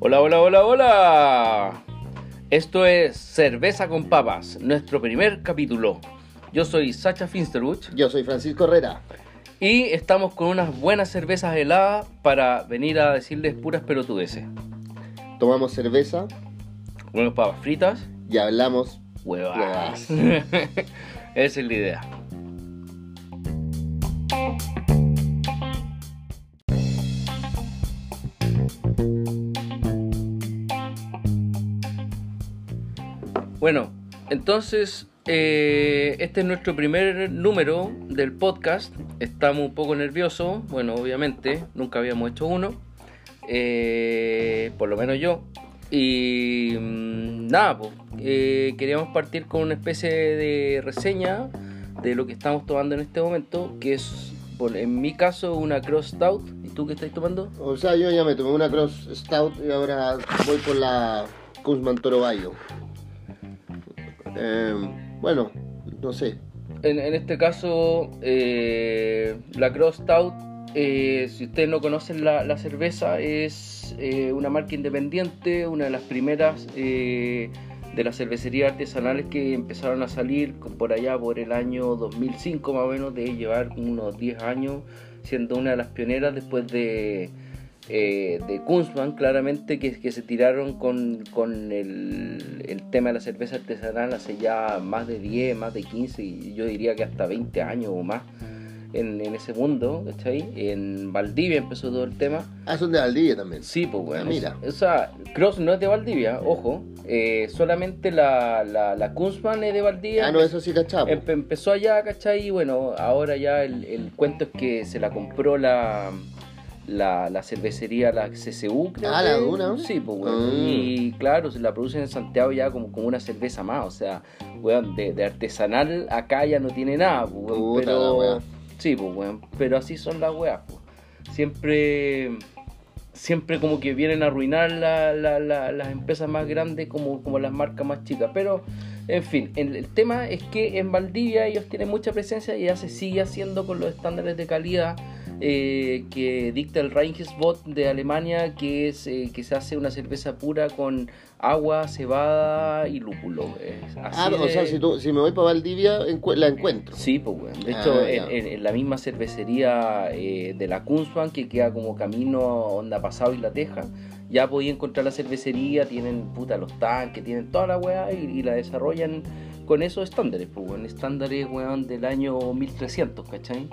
Hola, hola, hola, hola. Esto es Cerveza con Papas, nuestro primer capítulo. Yo soy Sacha Finsterbuch Yo soy Francisco Herrera. y estamos con unas buenas cervezas heladas para venir a decirles puras pelotudeces. Tomamos cerveza Unas papas fritas, y hablamos. huevas. Esa es la idea. Bueno, entonces eh, este es nuestro primer número del podcast. Estamos un poco nerviosos, bueno, obviamente, nunca habíamos hecho uno, eh, por lo menos yo. Y mm, nada, eh, queríamos partir con una especie de reseña de lo que estamos tomando en este momento, que es, por- en mi caso, una Cross Stout. ¿Y tú qué estás tomando? O sea, yo ya me tomé una Cross Stout y ahora voy por la Kuzman Toro Bayo. Eh, bueno, no sé. En, este caso, eh, la Cross Stout, eh, si ustedes no conocen la, la cerveza, es eh, una marca independiente, una de las primeras eh, de las cervecerías artesanales que empezaron a salir por allá por el año 2005 más o menos, de llevar unos 10 años siendo una de las pioneras después de, eh, de Kunzman, claramente, que, que se tiraron con, con el, el tema de la cerveza artesanal hace ya más de 10, más de 15, y yo diría que hasta 20 años o más en, en ese mundo, ¿cachai? En Valdivia empezó todo el tema. Ah, son de Valdivia también. Sí, pues bueno. Ah, mira. O sea, Cross no es de Valdivia, ojo. eh, solamente la, la, la Kunzman es de Valdivia. Ah, no, eso sí cachamos. Empe- empezó allá, ¿cachai? Y bueno, ahora ya el, el cuento es que se la compró la, la, la cervecería, la CCU, creo. Ah, la que. Duna. Sí, pues. Mm. Y claro, se la producen en Santiago ya como, como una cerveza más. O sea, weón, de, de artesanal acá ya no tiene nada, pues, weón, Puta la pero. wea. Sí, pues, weón. Pero así son las weas, pues. Siempre. Siempre como que vienen a arruinar la- la- la- las empresas más grandes como, como las marcas más chicas. Pero, en fin, el, el tema es que en Valdivia ellos tienen mucha presencia y ya se sigue haciendo con los estándares de calidad eh, que dicta el Reinhesbot de Alemania, que es que se hace una cerveza pura con agua, cebada y lúpulo. Es así Ah, o de- sea, si, tú, si me voy para Valdivia, encu- la encuentro. Sí, pues, weón. De Ah, hecho, ya. en, en- en la misma cervecería eh, de la Kunzman, que queda como camino onda pasado y la teja, ya podía encontrar la cervecería, tienen puta los tanques, tienen toda la weá y, y la desarrollan con esos estándares, pues, weón. Estándares, weón, del año 1300, ¿cachai?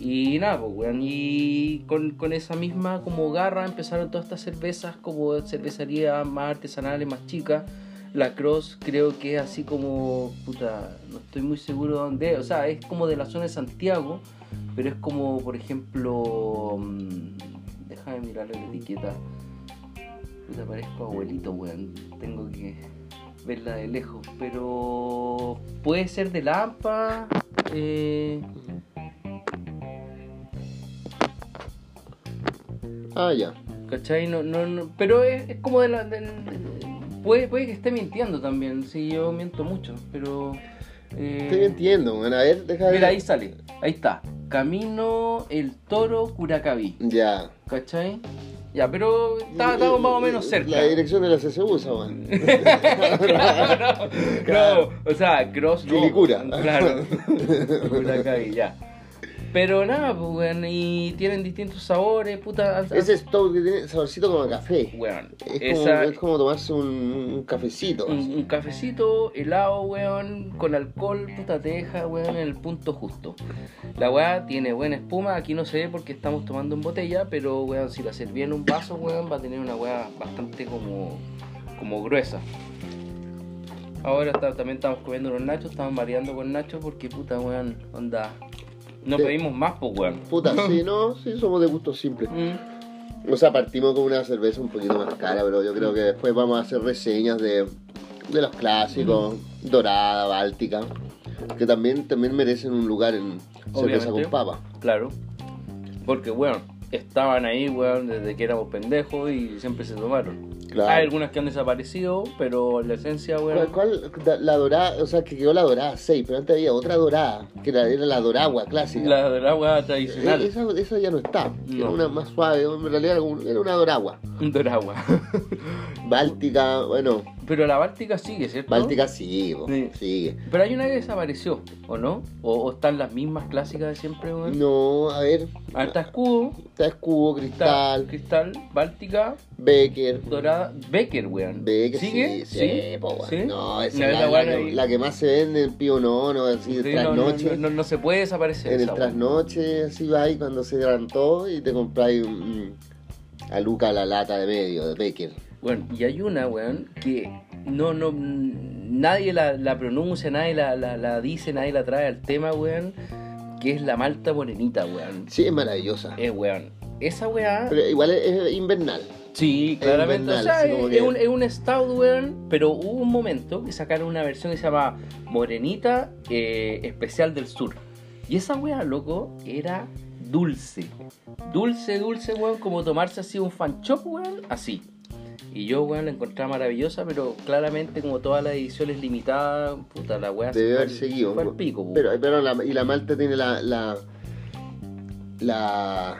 Y nada, pues, weón, y con, con esa misma como garra empezaron todas estas cervezas como cervecerías más artesanales, más chicas. La Cross creo que es así como, puta, no estoy muy seguro de dónde. O sea, es como de la zona de Santiago, pero es como, por ejemplo, mm, déjame mirarle la etiqueta. Puta, parezco abuelito, weón. Tengo que verla de lejos, pero puede ser de Lampa. Eh, Ah, ya. ¿Cachai? No, no, no, pero es, es como de la... puede, puede que esté mintiendo también, sí, yo miento mucho, pero... eh, Estoy entiendo, bueno, a ver, deja Mira, ahí sale, ahí está. Camino El Toro Curacaví, Ya. ¿cachai? Ya, pero está- estamos más o menos cerca. La dirección de la esa, weón. no, no, o sea, Cross. Quilicura. Claro. Curacaví, ya. Pero nada, pues, weón, y tienen distintos sabores, puta. Ese stout que tiene saborcito como café. Weón, Es como, es tomarse un, un cafecito. un, un cafecito helado, weón, con alcohol, puta te deja, weón, en el punto justo. La weá tiene buena espuma, aquí no se ve porque estamos tomando en botella, pero weón, si la serví en un vaso, weón, va a tener una weá bastante como, como gruesa. Ahora está- también estamos comiendo los nachos, estamos mareando con nachos porque puta weón, onda. No Sí. pedimos más, pues weón. Puta, sí, no, sí, somos de gustos simples. Mm. O sea, partimos con una cerveza un poquito más cara, pero yo creo que después vamos a hacer reseñas de, de los clásicos, Dorada, Báltica, que también, también merecen un lugar en cerveza Obviamente. con papa. Claro. Porque, weón, estaban ahí, weón, desde que éramos pendejos y siempre se tomaron. Claro. Hay algunas que han desaparecido, pero la esencia, ¿Cuál, weón. cuál- da- la dorada, o sea, que quedó la dorada 6, pero antes había otra dorada, que era, era la doragua clásica. La de la agua Eh, tradicional. Esa, esa ya no está, era una más suave, en realidad era un- era una doragua. Doragua. Báltica, bueno, Pero la Báltica sigue, ¿cierto? Báltica po, Sí. sigue. Pero hay una que desapareció, ¿o no? ¿O, o están las mismas clásicas de siempre, weón? No, a ver, está escudo, está escudo, cristal, cristal, Báltica, Becker. dorada, Becker, weón. Becker ¿Sigue? sí, sí, po, weón. ¿Sí? No, esa es la la, la la que más se vende en Pío Nono, así, Sí, no, no, trasnoche. no, no se puede desaparecer. En el esa, weón. trasnoche, así va ahí cuando se todo y te compráis un- a Luca la lata de medio de Becker. Bueno, y hay una, weón, que no, no, nadie la, pronuncia, nadie la dice, nadie la trae al tema, weón, que es la malta morenita, weón. Sí, es maravillosa. Eh, weón, esa weá... Pero igual es, es invernal. Sí, Es claramente. O invernal, sea, es, es un, es un stout, weón. Pero hubo un momento que sacaron una versión que se llama Morenita eh, Especial del Sur. Y esa weá, loco, era dulce. Dulce, dulce, weón. Como tomarse así un fan chop, weón. Así. Y yo, weón, la encontraba maravillosa, pero claramente, como todas las ediciones limitadas, puta, la weá Debe se haber seguido. fue al pico, weón. Pero, pero la, y la malta tiene la, la, la-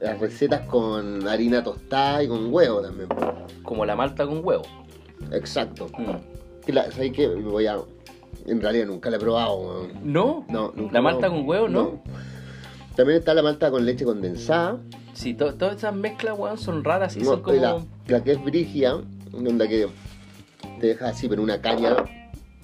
las recetas con harina tostada y con huevo también. Como la malta con huevo. Exacto. Mm. La- ¿Sabes qué? Voy a... En realidad nunca la he probado. weón. ¿No? No, nunca ¿La malta con huevo, no? También está la malta con leche condensada. Sí, to- todas esas mezclas, weón, son raras y No, son como... y la, la que es brigia, onda que te deja así, pero una caña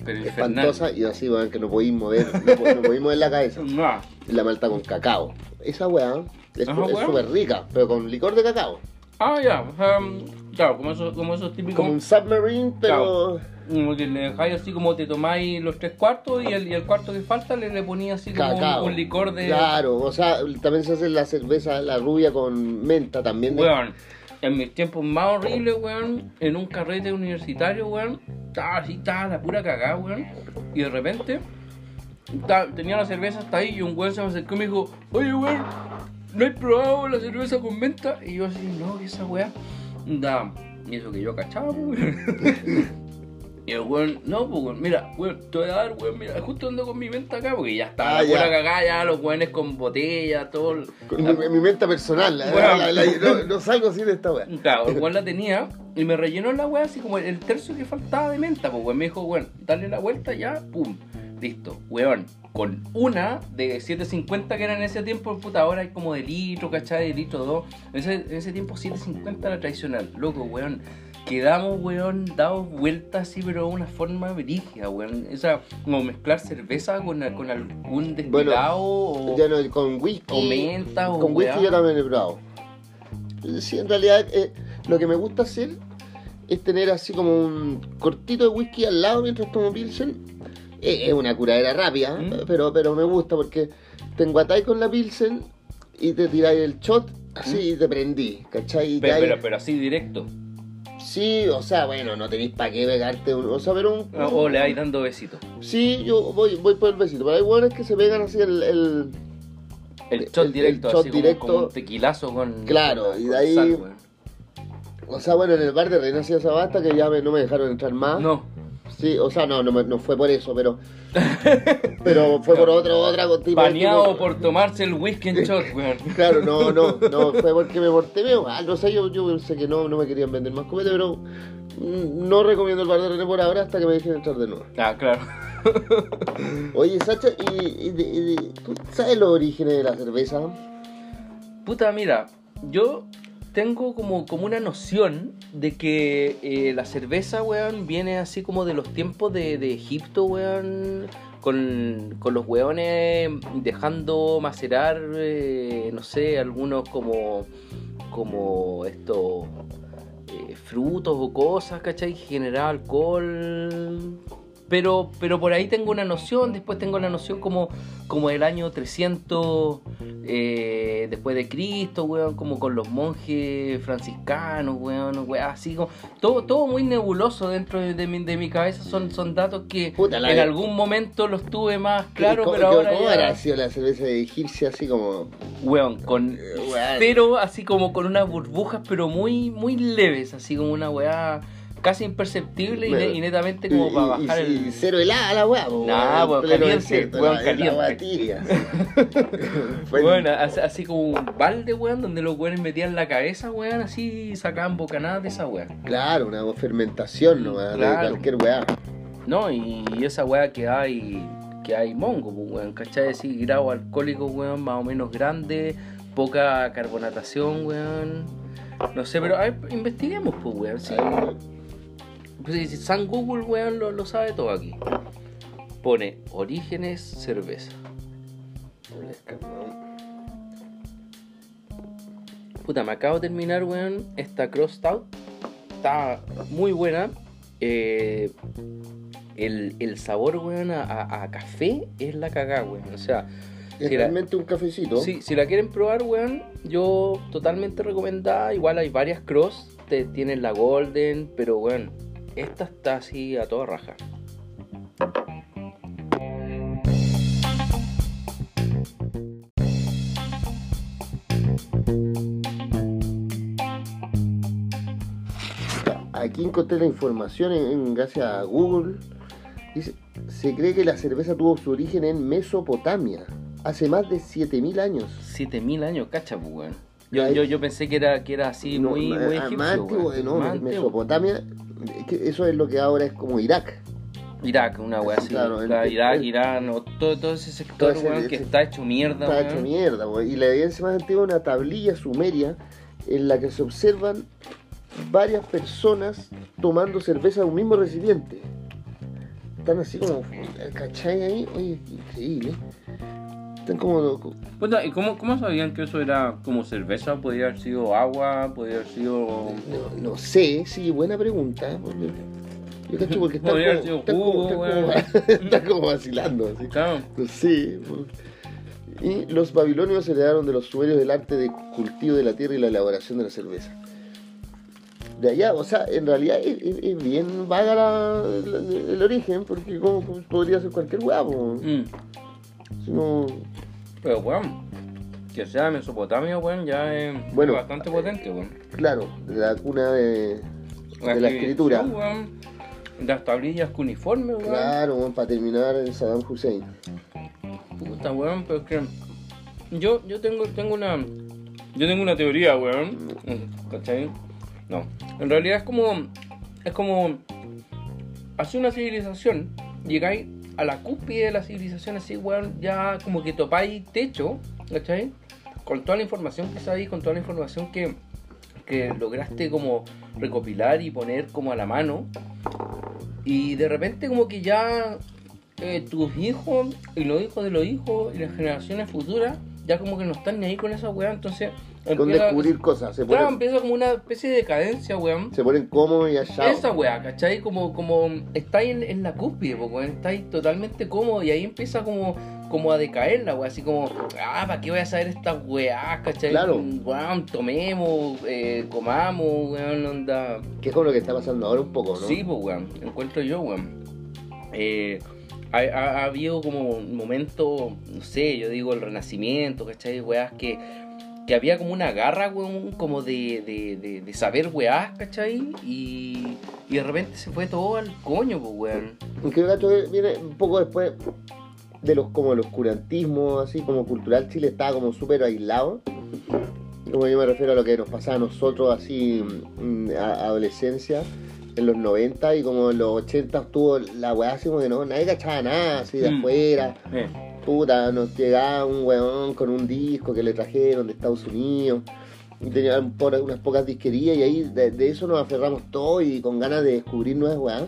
Pero infernal. espantosa y así, weón, que no podéis mover, no, no podéis mover la cabeza. No. Y la malta con cacao. Esa weá es súper rica, pero con licor de cacao. Ah, ya. um, claro, como esos, como esos típicos. Como un submarine, pero. como que le dejáis así como te tomáis los tres cuartos y el, y el cuarto que falta le, le ponía así como un, un licor de. Claro, o sea, también se hace la cerveza, la rubia con menta también. de- Weón. En mis tiempos más horribles, weón, en un carrete universitario, weón, estaba así, estaba la pura cagada, weón. Y de repente, ta- tenía la cerveza hasta ahí y un weón se me acercó y me dijo, oye, weón, ¿no has probado la cerveza con menta? Y yo así, no, ¿qué esa weá? Da, y eso que yo cachaba, pues, weón. Y el weón, no, pues, weón, mira, weón, te voy a dar, weón, mira, justo ando con mi menta acá, porque ya está, Ah, la ya. cagada, ya los weones con botella, todo. el- Con la- mi, mi menta personal. la- Weón. la- la- no, no salgo así de esta weá. Claro, el weón la tenía y me rellenó la weá así como el tercio que faltaba de menta, pues weón. Me dijo, weón, dale la vuelta ya, pum, listo, weón. Con una de 750 que era en ese tiempo, puta, ahora hay como de litro, ¿cachai? De litro 2. En ese, en ese tiempo 750 era tradicional, loco, weón. Quedamos, weón, dados vueltas así, pero de una forma brígida, weón. Esa, como mezclar cerveza con, con algún destilado o, Ya no, con whisky. o menta o Con whisky weá. yo también he probado. Sí, en realidad eh, lo que me gusta hacer es tener así como un cortito de whisky al lado mientras tomo Pilsen. Eh, es una curadera rápida, Mm. pero, pero me gusta porque te enguatáis con la Pilsen y te tiráis el shot así y te prendí, ¿cachai? Mm. Pero, pero, pero así directo. Sí, o sea, bueno, no tenéis para qué pegarte un... O sea, pero un... O o le vais dando besitos. Sí, yo voy, voy por el besito, pero hay buenos que se pegan así el- el, El shot El- directo, el shot así como- directo. Como, un tequilazo con. Claro, con- y de ahí- sal. O sea, bueno, en el bar de Reina hacía esa basta que ya me- no me dejaron entrar más. No. Sí, o sea, no, no, no fue por eso, pero. pero fue por otro, otra tipo. Baneado tipo- por tomarse el whisky en shot, weón. Claro, no, no, no, fue porque me porté medio mal. No sé, yo, yo pensé que no, no me querían vender más copete, pero mm, no recomiendo el bar de René por ahora hasta que me dejen entrar de nuevo. Ah, claro. Oye, Sacha, ¿y, y tú sabes los orígenes de la cerveza? Puta, mira, yo tengo como, como una noción de que eh, la cerveza, weón, viene así como de los tiempos de, de Egipto, weón, con, con los weones dejando macerar, eh, no sé, algunos como, como estos eh, frutos o cosas, ¿cachai? Que generaba alcohol Pero, pero por ahí tengo una noción, después tengo la noción como, como del año 300 eh, después de Cristo, weón, como con los monjes franciscanos, weón, weón, así como, todo, todo muy nebuloso dentro de, mi, de mi cabeza, son, son datos que Puta, en de- algún momento los tuve más claro, ¿Cómo- pero ahora ¿Cómo habrá sido la cerveza de egipcia así como... Weón, con weón? pero así como con unas burbujas, pero muy, muy leves, así como una weá casi imperceptible y, Bueno, netamente como y- para bajar y el. cero helada la weá, Nah, weón, caliente, weón, caliente. Bueno, así, así como un balde, weón, donde los weones metían la cabeza, weón, así sacaban bocanadas de esa weá. Claro, una fermentación nomás Claro. de cualquier weá. No, y, esa weá que hay, que hay mongo, pues, weón, ¿cachai? Así, grado alcohólico, weón, más o menos grande, poca carbonatación, weón. No sé, pero a ver, investiguemos, pues, weón. sí. Pues San Google, weón, lo, lo sabe todo aquí. Pone orígenes cerveza. Puta, me acabo de terminar, weón, esta Cross Stout. Está muy buena. Eh, el, el sabor, weón, a, a- a café es la cagada, weón. O sea, Es si la, realmente un cafecito. si, si la quieren probar, weón, yo totalmente recomendada. Igual hay varias Cross. Te, tienen la Golden, pero, weón, esta está así a toda raja. Aquí encontré la información en, en- gracias a Google. Dice, se cree que la cerveza tuvo su origen en Mesopotamia, hace más de 7000 años. 7000 años, cacha, pues, weón. Yo, yo, yo pensé que era, que era así No, muy, muy ah, egipcio, más antiguo, no. Mesopotamia, es que eso es lo que ahora es como Irak. Irak, una weá así. Claro, el- Claro, el- Irak, el- Irán, todo, todo ese sector, Todo ese- weón, que ese- está hecho mierda, Está weón. hecho mierda, güey. Y la evidencia más antigua es una tablilla sumeria en la que se observan varias personas tomando cerveza de un mismo recipiente. Están así como, ¿cachai ahí? Oye, increíble. Están como, Puta, ¿y cómo, cómo sabían que eso era como cerveza? ¿Podría haber sido agua? ¿Podría haber sido...? no, no sé, sí, buena pregunta. porque- Yo cacho porque Podría como, sido están jugo, como, vacilando. Así. Claro. Sé. por- Y los babilonios heredaron de los sumerios el arte de cultivo de la tierra y la elaboración de la cerveza. De allá, o sea, en realidad es, bien vaga la- la- el origen, porque como pues, podría ser cualquier huevo. Mm. Si no, Pero, weón, que sea Mesopotamia, weón, ya es Bueno. bastante potente, weón. claro, la cuna de, de la escritura. weón, Las tablillas cuneiformes, weón. Claro, bueno, para terminar en Saddam Hussein. Puta, weón, pero es que yo, yo tengo, tengo una yo tengo una teoría, weón. ¿Cachai? No. En realidad es como es como hace una civilización, llegáis a la cúspide de la civilización así, weón, ya como que topáis techo, ¿cachai? Con toda la información que sabéis, con toda la información que, que lograste como recopilar y poner como a la mano. Y de repente como que ya eh, tus hijos y los hijos de los hijos y las generaciones futuras ya como que no están ni ahí con esa weá, entonces Con empieza, descubrir cosas. Se claro, ponen, empieza como una especie de decadencia, weón. se ponen cómodos y allá. Esa weá, ¿cachai? Como, como estáis en, en la cúspide, weón, estáis totalmente cómodos y ahí empieza como, como a decaer la weá, así como, ah, ¿para qué voy a saber estas weá, cachai? Claro. Weón, tomemos, eh, comamos, weón, onda. Que es como lo que está pasando ahora un poco, ¿no? Sí, pues, weón, encuentro yo, weón. Eh, ha, ha- ha habido como un momento, no sé, yo digo el renacimiento, ¿cachai? Weás que, que había como una garra, weón, como de, de, de, de saber weás, ¿cachai? Y, y de repente se fue todo al coño, pues, weón. Aunque gato viene un poco después de los como el oscurantismo, así como cultural, Chile estaba como súper aislado. Como yo me refiero a lo que nos pasaba a nosotros así mm, a- adolescencia en los 90 y como en los 80 estuvo la weá así como que no, nadie cachaba nada así de Mm. afuera. Eh, Puta, nos llegaba un weón con un disco que le trajeron de Estados Unidos. Y tenía un po- unas pocas disquerías y ahí de, de eso nos aferramos todos y con ganas de descubrir nuevas weas.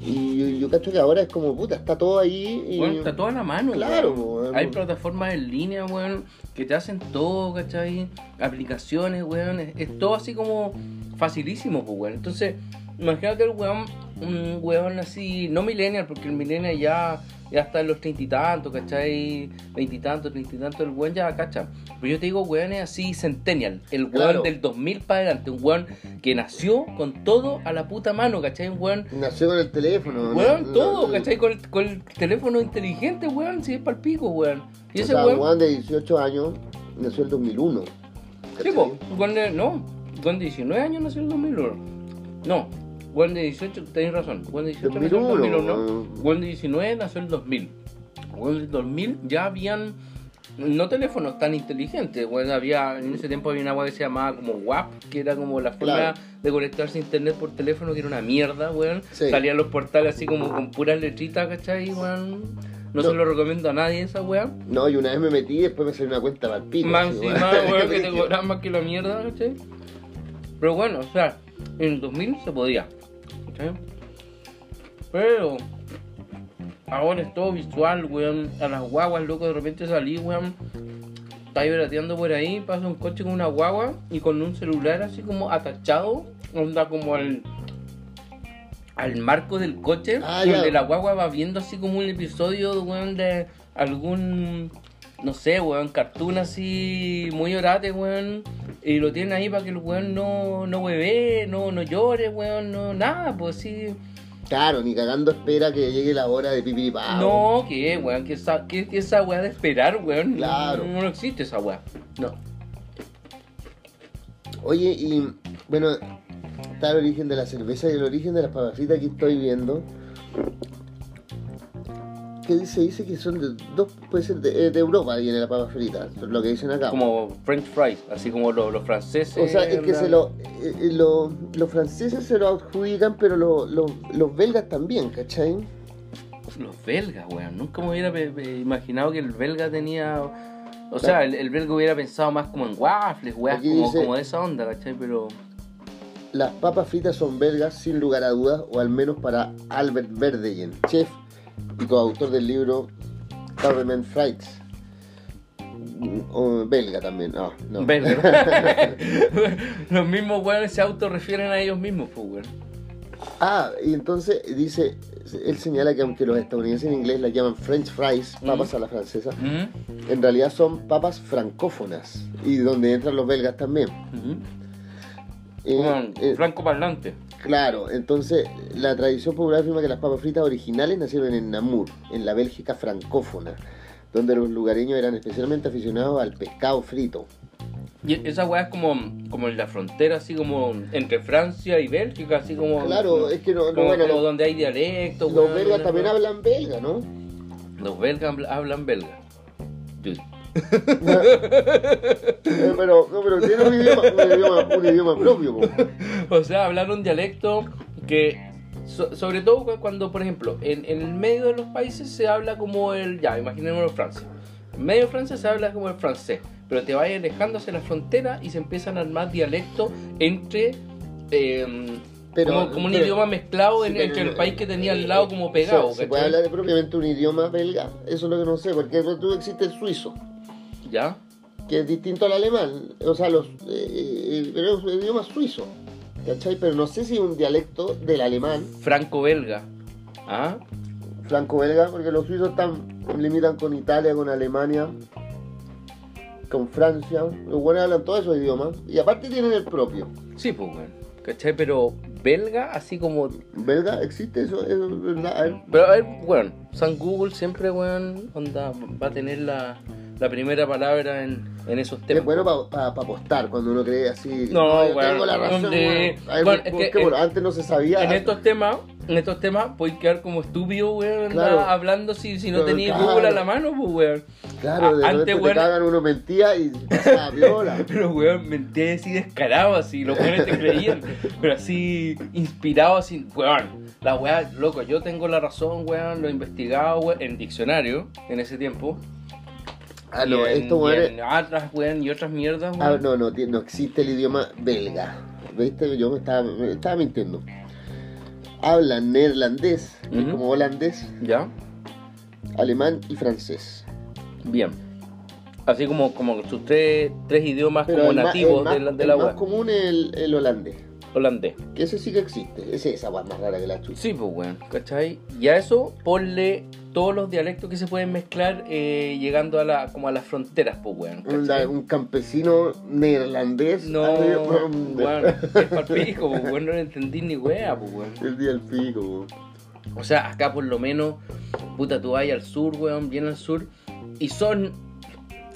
Y yo, yo cacho que ahora es como, puta, está todo ahí y... Bueno, está todo a la mano, Claro, weón. weón. Hay plataformas en línea, weón, que te hacen todo, ¿cachai? Aplicaciones, weón. Es, es todo así como facilísimo, pues, weón. Entonces, imagínate el weón un weón así, no millennial, porque el millennial ya, ya está en los treinta y tantos, ¿cachai? Veintitantos, treinta y tantos, el weón ya, ¿cachai? Pero yo te digo weones así centennial, el weón Claro. del 2000 para adelante, un weón que nació con todo a la puta mano, ¿cachai? Un weón, Nació con el teléfono. weón, ¿no? todo, No, ¿cachai? Con el, con el teléfono inteligente, weón, si es para el pico, weón. Y O ese sea, weón, weón de 18 años nació el 2001. sí, ¿cachai? po, un weón de, no, weón de 19 años nació en el 2001. No, weón de 18, tenés razón, weón de 18 nació en el 2001, 2001. Weón de 19 nació en el 2000. Weón del 2000 ya habían no teléfonos tan inteligentes, weón, había en ese tiempo había una weá que se llamaba como WAP, que era como la forma Claro. de conectarse a internet por teléfono, que era una mierda, weón. Sí. Salían los portales así como con puras letritas, ¿cachai, weón? No, No. se lo recomiendo a nadie esa weá. No, y una vez me metí y después me salió una cuenta para el pico. Más encima, weón. que te cobran más que la mierda, ¿cachai? Pero bueno, o sea, en el 2000 se podía, ¿cachai? Pero ahora es todo visual, weón. A las guaguas, loco, de repente salí, weón. Estás verateando por ahí, pasa un coche con una guagua y con un celular así como atachado, onda como al al marco del coche, Ah, donde la guagua va viendo así como un episodio, weón, de algún, no sé, weón, cartoon así muy orate, weón, y lo tienen ahí para que el weón no, no hueve, no, no llore, weón, no, nada, pues sí. Claro, ni cagando espera que llegue la hora de pipiripao. No, ¿qué, weón? ¿Qué esa, qué esa weá de esperar, weón? Claro. No, no existe esa weá. No. Oye, y bueno, está el origen de la cerveza y el origen de las papas fritas que estoy viendo. ¿Qué dice? Dice que son de dos, puede ser de, eh, de Europa viene la papa frita, lo que dicen acá. Como French fries, así como los, los franceses. O sea, es que la- se lo, eh, eh, lo- los franceses se lo adjudican, pero lo- lo- los belgas también, ¿cachai? Los belgas, weón. Nunca me hubiera imaginado que el belga tenía. O sea, el, el belga hubiera pensado más como en waffles, weón, como, dice- como de esa onda, ¿cachai? Pero. Las papas fritas son belgas sin lugar a dudas, o al menos para Albert Verdeyen, chef y coautor del libro Government Frites. O belga también, no, no. Belga. Los mismos weones se autorrefieren a ellos mismos, pues. Ah, y entonces dice, él señala que aunque los estadounidenses en inglés las llaman French fries, papas a la francesa, Ujú, en realidad son papas francófonas, y donde entran los belgas también. ujú. Eh, eh, franco parlante. Claro, entonces la tradición popular afirma que las papas fritas originales nacieron en Namur, en la Bélgica francófona, donde los lugareños eran especialmente aficionados al pescado frito. Y esa weá es como, como en la frontera, así como entre Francia y Bélgica, así como. Claro, es que no, no, como, bueno, como donde hay dialectos. los belgas también hablan belga, ¿no? Los belgas habl- hablan belga. Eh, pero, no, pero tiene un idioma, un idioma, un idioma propio. po. O sea, hablar un dialecto que, so- sobre todo cu- cuando, por ejemplo, en, en el medio de los países se habla como el, ya, imaginémonos Francia. En medio de Francia se habla como el francés, pero te vas alejando hacia la frontera y se empiezan a armar dialectos entre... eh, Pero- como, como un idioma mezclado en- pero- entre el país que tenía eh, al lado como pegado. ¿Se, se puede hablar de propiamente un idioma belga? Eso es lo que no sé, porque tú existe el suizo, ¿Ya? que es distinto al alemán, o sea, los, eh, eh, pero es un idioma suizo, ¿cachai? Pero no sé si es un dialecto del alemán, Franco-belga. ¿Ah? franco-belga, porque los suizos están, limitan con Italia, con Alemania, con Francia, los buenos hablan todos esos idiomas, y aparte tienen el propio. Sí, pues. ¿Cachai? Pero belga, así como ¿Belga? ¿Existe eso? ¿Eso es verdad? A ver. Pero a ver, bueno, San Google siempre, weón, onda, va a tener la, la primera palabra en, en esos Es temas. bueno para apostar cuando uno cree así. No, bueno, tengo la razón. bueno. Bueno, es que, bueno, eh, antes no se sabía. en estos temas, en estos temas, puedes quedar como estúpido, weón, Claro. hablando si, si no Pero tenías claro. Google a la mano, pues, weón. Claro, de antes, te cagan uno mentía y pasaba viola. Pero, weón, mentía así descarado, así, los weones te creían, pero así, inspirado, así, weón. La weá, loco, yo tengo la razón, weón, lo he investigado, weón, en diccionario, en ese tiempo. Ah, no, esto, en otras, weón, y otras mierdas, Ah, no, no, no existe el idioma belga. ¿Viste? Yo me estaba, me estaba mintiendo. Hablan neerlandés, es Ujú. como holandés, ¿Ya? alemán y francés. Bien. Así como, como sus tres, tres idiomas Pero como el, nativos el más, de la, de el la más común es el, el holandés. holandés. Que ese sí que existe. Ese, esa es más rara que la chucha. Sí, pues, weón, ¿cachai? Y a eso ponle todos los dialectos que se pueden mezclar eh, llegando a la, como a las fronteras, pues, weón. Un, campesino neerlandés. No, Ay, weón, es pa'l pico, pues, weón, no lo entendí ni wea, pues, weón. El día del pico, weón. O sea, acá por lo menos, puta, tú vas al sur, weón, bien al sur, y son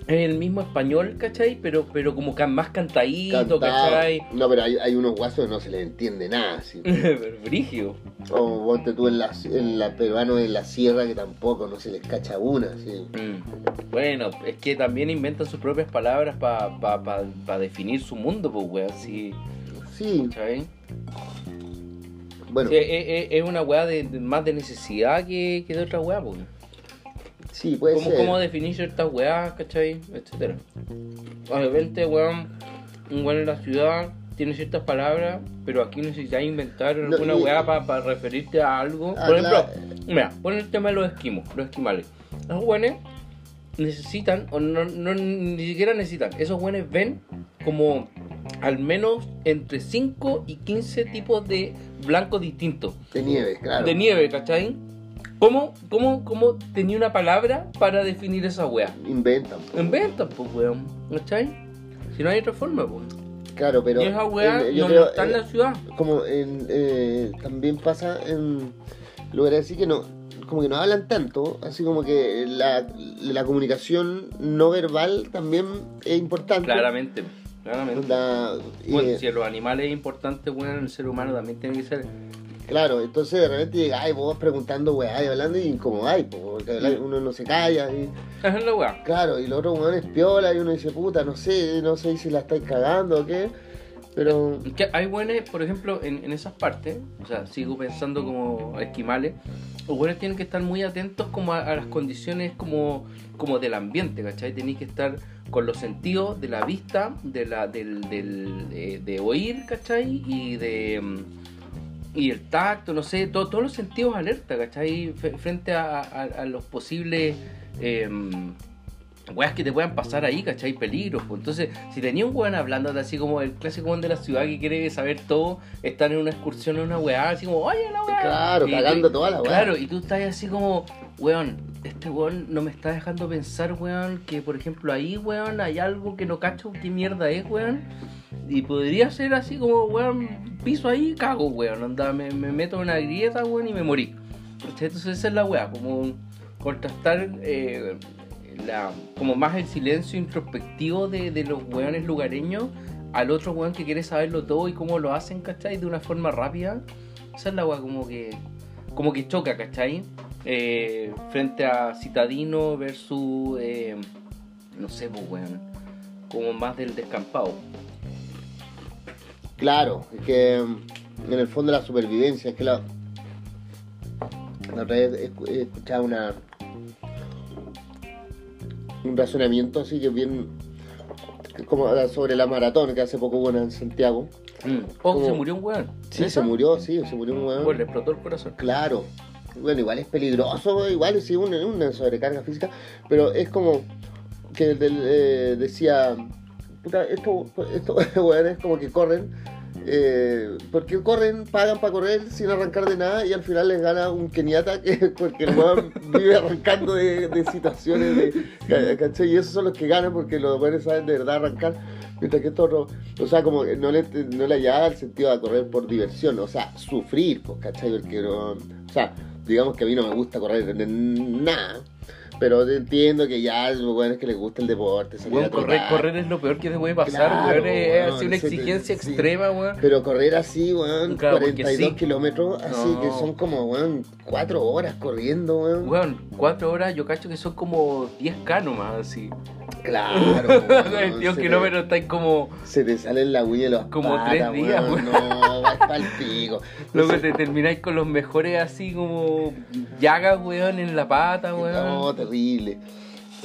el mismo español, ¿cachai? Pero, pero como que más cantadito, Cantado. ¿cachai? No, pero hay, hay unos guasos que no se les entiende nada, así. Brigio. O ponte tú en la, en la peruano de la sierra que tampoco no se les cacha una, así. Mm. Bueno, es que también inventan sus propias palabras para pa, pa, pa definir su mundo, pues, weón, sí, Sí, ¿cachai? bueno, Sí, es, es- es una weá de, de- más de necesidad que, que de otra weá, pues. Sí, puede ¿Cómo, ser. cómo definir ciertas weas, cachai? Etcétera. Obviamente, weón, un weón en la ciudad tiene ciertas palabras, pero aquí necesitas inventar No, alguna weá para referirte a algo. Ah, Por ejemplo, claro. mira, pon el tema de los esquimos, los esquimales. Los weones necesitan, o no, no- ni siquiera necesitan, esos weones ven como al menos entre 5 y 15 tipos de blancos distintos De nieve, claro. de nieve, ¿cachai? ¿Cómo, cómo, cómo tenía una palabra para definir esa wea? Inventan. po. Inventan, pues, weón, ¿cachai? Si no hay otra forma, pues. Claro, pero. y esa wea en- yo no, creo, no está en eh, la ciudad. como en, eh, también pasa en lugares así que no como que no hablan tanto así como que la, la comunicación no verbal también es importante Claramente, claramente. Bueno, eh, si los animales es importante, weón, el ser humano también tiene que ser. Claro entonces de repente llegáis vos preguntando weá y hablando y incomodáis po, porque uno no se calla y es la wea. claro y el otro weón es piola y uno dice puta no sé no sé si la estáis cagando o qué pero Que hay buenos, por ejemplo, en, en esas partes, o sea, sigo pensando como esquimales, los buenos tienen que estar muy atentos como a, a las condiciones como, como del ambiente, ¿cachai? Tenéis que estar con los sentidos de la vista, de la, del, del, de, de oír, ¿cachai? Y de mm, y el tacto, no sé, todo- todos los sentidos alerta, ¿cachai? Frente a, a- a los posibles em, weas que te puedan pasar ahí, ¿cachai? Peligros. pues. Entonces, si tenía un weón hablando de así como el clásico weón de la ciudad que quiere saber todo, estar en una excursión en una weá, así como, oye la weá. Claro, Y- cagando y- toda la weá. Claro, y tú estás así como, weón, este weón no me está dejando pensar, weón, que por ejemplo ahí, weón, hay algo que no cacho qué mierda es, weón. Y podría ser así como, weón, piso ahí, cago, weón. Anda, me, me meto en una grieta, weón, y me morí. Entonces esa es la weá, como contrastar eh, como más el silencio introspectivo de, de los weones lugareños al otro weón que quiere saberlo todo y cómo lo hacen, ¿cachai? De una forma rápida. Esa es la weá como que, como que choca, ¿cachai? Eh, frente a Citadino versus, eh, no sé, pues weón, como más del descampado. Claro, es que mm, en el fondo la supervivencia, es que la, la otra vez escu- he escuchado una un razonamiento así que bien como sobre la maratón que hace poco hubo en Santiago. Mm. Oh, Como- se murió un weón. Sí, se murió, sí, se murió un Bueno, weón. le explotó el corazón. Claro. Bueno, igual es peligroso, igual sí, una, una sobrecarga física, pero es como que del- eh, decía, puta, esto, esto weones como que corren, eh, porque corren, pagan para correr sin arrancar de nada y al final les gana un keniata que porque el weón vive arrancando de, de situaciones de. Y esos son los que ganan porque los weones saben de verdad arrancar. Mientras que estos otros, o sea, como que no le, no le hallaba el sentido de correr por diversión, o sea, sufrir, pues, ¿cachai? Porque no, o sea, digamos que a mí no me gusta correr nada, pero entiendo que ya los weones que les gusta el deporte, salir Weón, a correr, correr es lo peor que te puede pasar, Claro, weón. Es así una te- exigencia sí. extrema, weón. Pero correr así, weón, Claro, porque 42 sí. kilómetros, así No. que son como, weón, 4 horas corriendo, weón. Weón, cuatro horas yo cacho que son como 10k nomás, así. Claro, weón, 22 se, kilómetros estáis como. te, se te salen la huella de los Como patas, tres días, weón. No, vas pa'l pico. Luego te termináis con los mejores así como llagas, weón, en la pata, weón. No, terrible.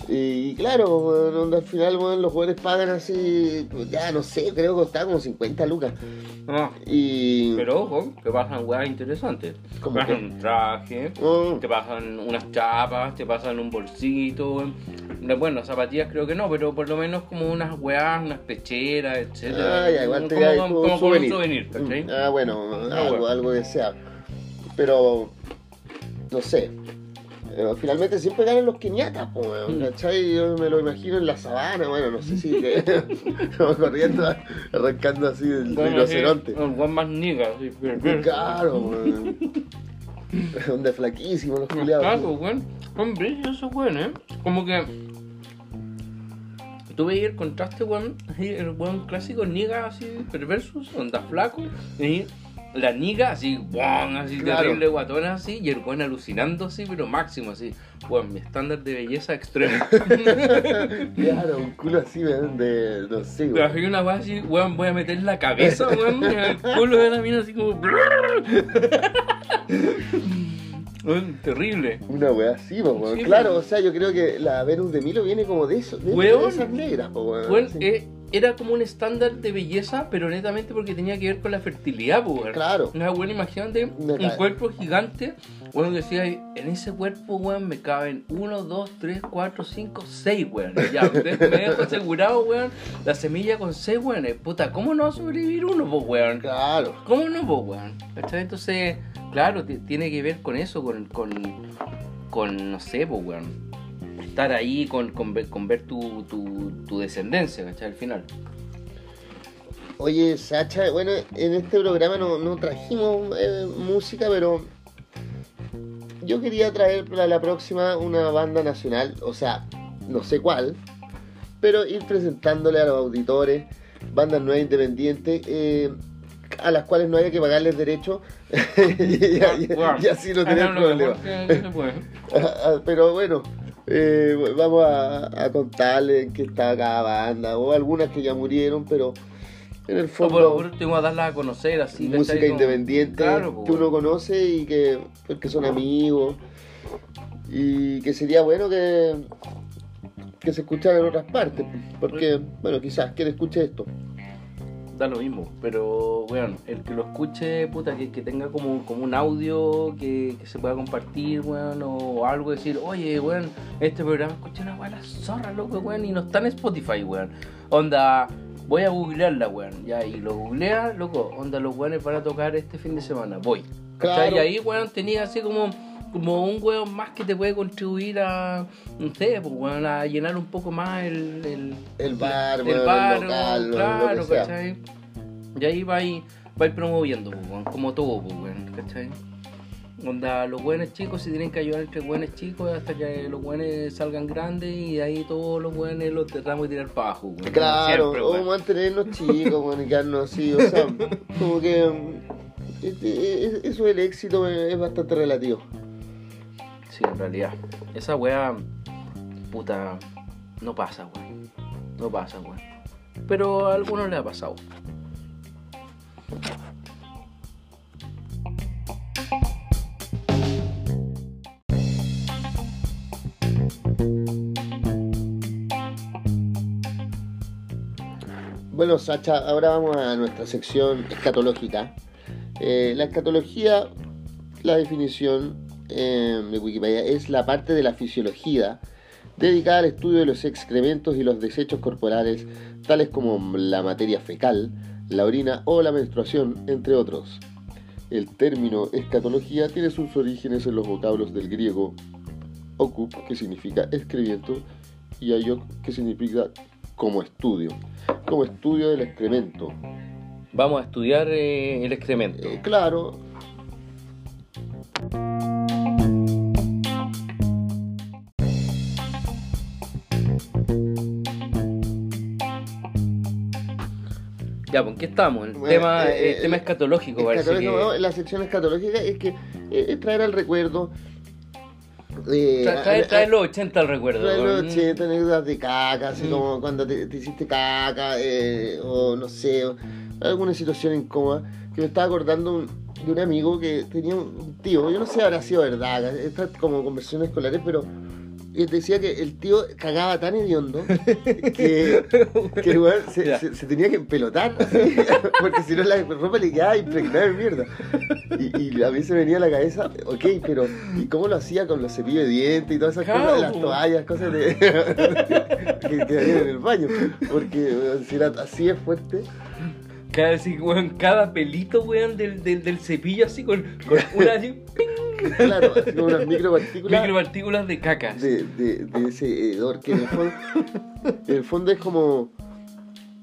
Y claro, donde al final los jugadores pagan así, pues, ya no sé, creo que costaba como 50 lucas. Ah, Y. pero ojo, que pasan weas interesantes. Te ¿Cómo pasan qué? un traje, Mm, te pasan unas chapas, te pasan un bolsito. No, Bueno, zapatillas creo que no, pero por lo menos como unas weas, unas pecheras, etcétera. Ah, ya, igual te como, como, como como souvenir. un souvenir, ¿cachai? Ah, bueno, Ah, algo, bueno. algo deseable. Pero, no sé. Finalmente siempre ganan los queniatas, po, weón, Mm. ¿cachai? Yo me lo imagino en la sabana, bueno, no sé si como corriendo, arrancando así del Bueno, rinoceronte. sí, Un weón más niga, así, bien, bien. Claro, weón. Donde flaquísimos los culiados. Claro, weón. Son brillos esos weón, eh. Como que. Tú veías el contraste, weón. así, El weón clásico, niga así, perversos, onda flaco. Y la niga así, weón, así Claro. terrible guatona así. Y el weón alucinando así, pero máximo así. Weón, mi estándar de belleza extremo. Claro, un culo así, weón, de, no sé, Pero weón. hay una weá así, weón, voy a meter la cabeza, weón, en el culo de la mina así como. Weón, terrible. Una weá así, weón. Sí, claro, weón. o sea, yo creo que la Venus de Milo viene como de eso, de, de Weón. esas negras, weón. Bueno, sí. eh, era como un estándar de belleza, pero netamente porque tenía que ver con la fertilidad, pues. weón. Claro. Una buena imagínate Me un cae. cuerpo gigante. Bueno, decía, en ese cuerpo, weón, me caben 1, 2, 3, 4, 5, 6, weón. Ya, me me dejo asegurado, weón, la semilla con 6, weón. Puta, ¿cómo no va a sobrevivir uno, pues, weón? Claro. ¿Cómo no, pues, weón? Entonces, claro, ti- tiene que ver con eso, con, con, con no sé, pues, weón. Estar ahí con, con, ver, con ver tu, tu, tu descendencia, ¿cachai? Al final. Oye, Sacha, bueno, en este programa no, no trajimos eh, música, pero yo quería traer para la próxima una banda nacional, o sea, no sé cuál, pero ir presentándole a los auditores bandas nuevas independientes eh, a las cuales no haya que pagarles derechos y, y- Weón, y así no tener problemas. se puede. Ah, Pero bueno, eh, vamos a, a contarles en qué está cada banda, o algunas que ya murieron, pero en el fondo por, por último, a darla a conocer, así. música independiente Claro, pues, que uno weón. conoce y que, pues, que son amigos y que sería bueno que que se escuchara en otras partes porque bueno quizás quien escuche esto Da lo mismo, pero weón, el que lo escuche, puta, que, que tenga como, como un audio que, que se pueda compartir, weón, o algo, decir, oye, weón, este programa escuché una la zorra, loco, weón, y no está en Spotify, weón. Onda, voy a googlearla, weón, ya, y lo googlea, loco, onda, los weones van a tocar este fin de semana, voy. Claro. Y ahí, weón, tenía así como, como un weón más que te puede contribuir a, no sé, pues, weón, a llenar un poco más el- el, el bar, el bueno, bar, el local lo- claro, lo que sea. ¿cachai? Y ahí va a ir promoviendo, pues, weón, como todo, pues, weón, ¿cachai? Onda, los buenos chicos se tienen que ayudar entre buenos chicos hasta que los buenos salgan grandes y de ahí todos los buenos los tratamos de tirar para abajo, Claro, siempre, o mantenernos chicos, bueno, y quedarnos así, o sea, como que mm, este, es- eso del éxito es bastante relativo. Sí, en realidad. Esa weá, puta, no pasa, weón. No pasa, weón. Pero a algunos les ha pasado. Bueno, Sacha, ahora vamos a nuestra sección escatológica. Eh, la escatología, la definición eh, de Wikipedia, es la parte de la fisiología dedicada al estudio de los excrementos y los desechos corporales, tales como la materia fecal, la orina o la menstruación, entre otros. El término escatología tiene sus orígenes en los vocablos del griego okup, que significa excremiento, y ayok, que significa como estudio, como estudio del excremento. Vamos a estudiar eh, el excremento. Eh, claro, Ya, ¿con qué estamos? El Bueno, tema, eh, el tema eh, escatológico, parece escatológico, que... ¿no? la sección escatológica es que eh, traer al recuerdo. Tra- a- trae, los 80 al recuerdo. traer los weón. 80 anécdotas de caca, así Mm. como cuando te, te hiciste caca, eh, o no sé, o alguna situación incómoda. Que me estaba acordando un- de un amigo que tenía un tío, yo no sé si habrá sido verdad, estas como conversaciones escolares, pero y decía que el tío cagaba tan hediondo que, que el weón se, Ya. se- se tenía que empelotar, así, porque si no la ropa le quedaba impregnada de mierda. Y, y a mí se venía a la cabeza, ok, pero ¿y cómo lo hacía con los cepillos de dientes y todas esas cosas, las toallas, cosas de, que quedarían en el baño? Porque weón, si era así es fuerte. Cada, así, weón, cada pelito, weón, del, del, del cepillo así con, con una así, ping, Claro, así como unas micropartículas. micropartículas de cacas. de, de, de ese hedor que en el fondo, en el fondo es como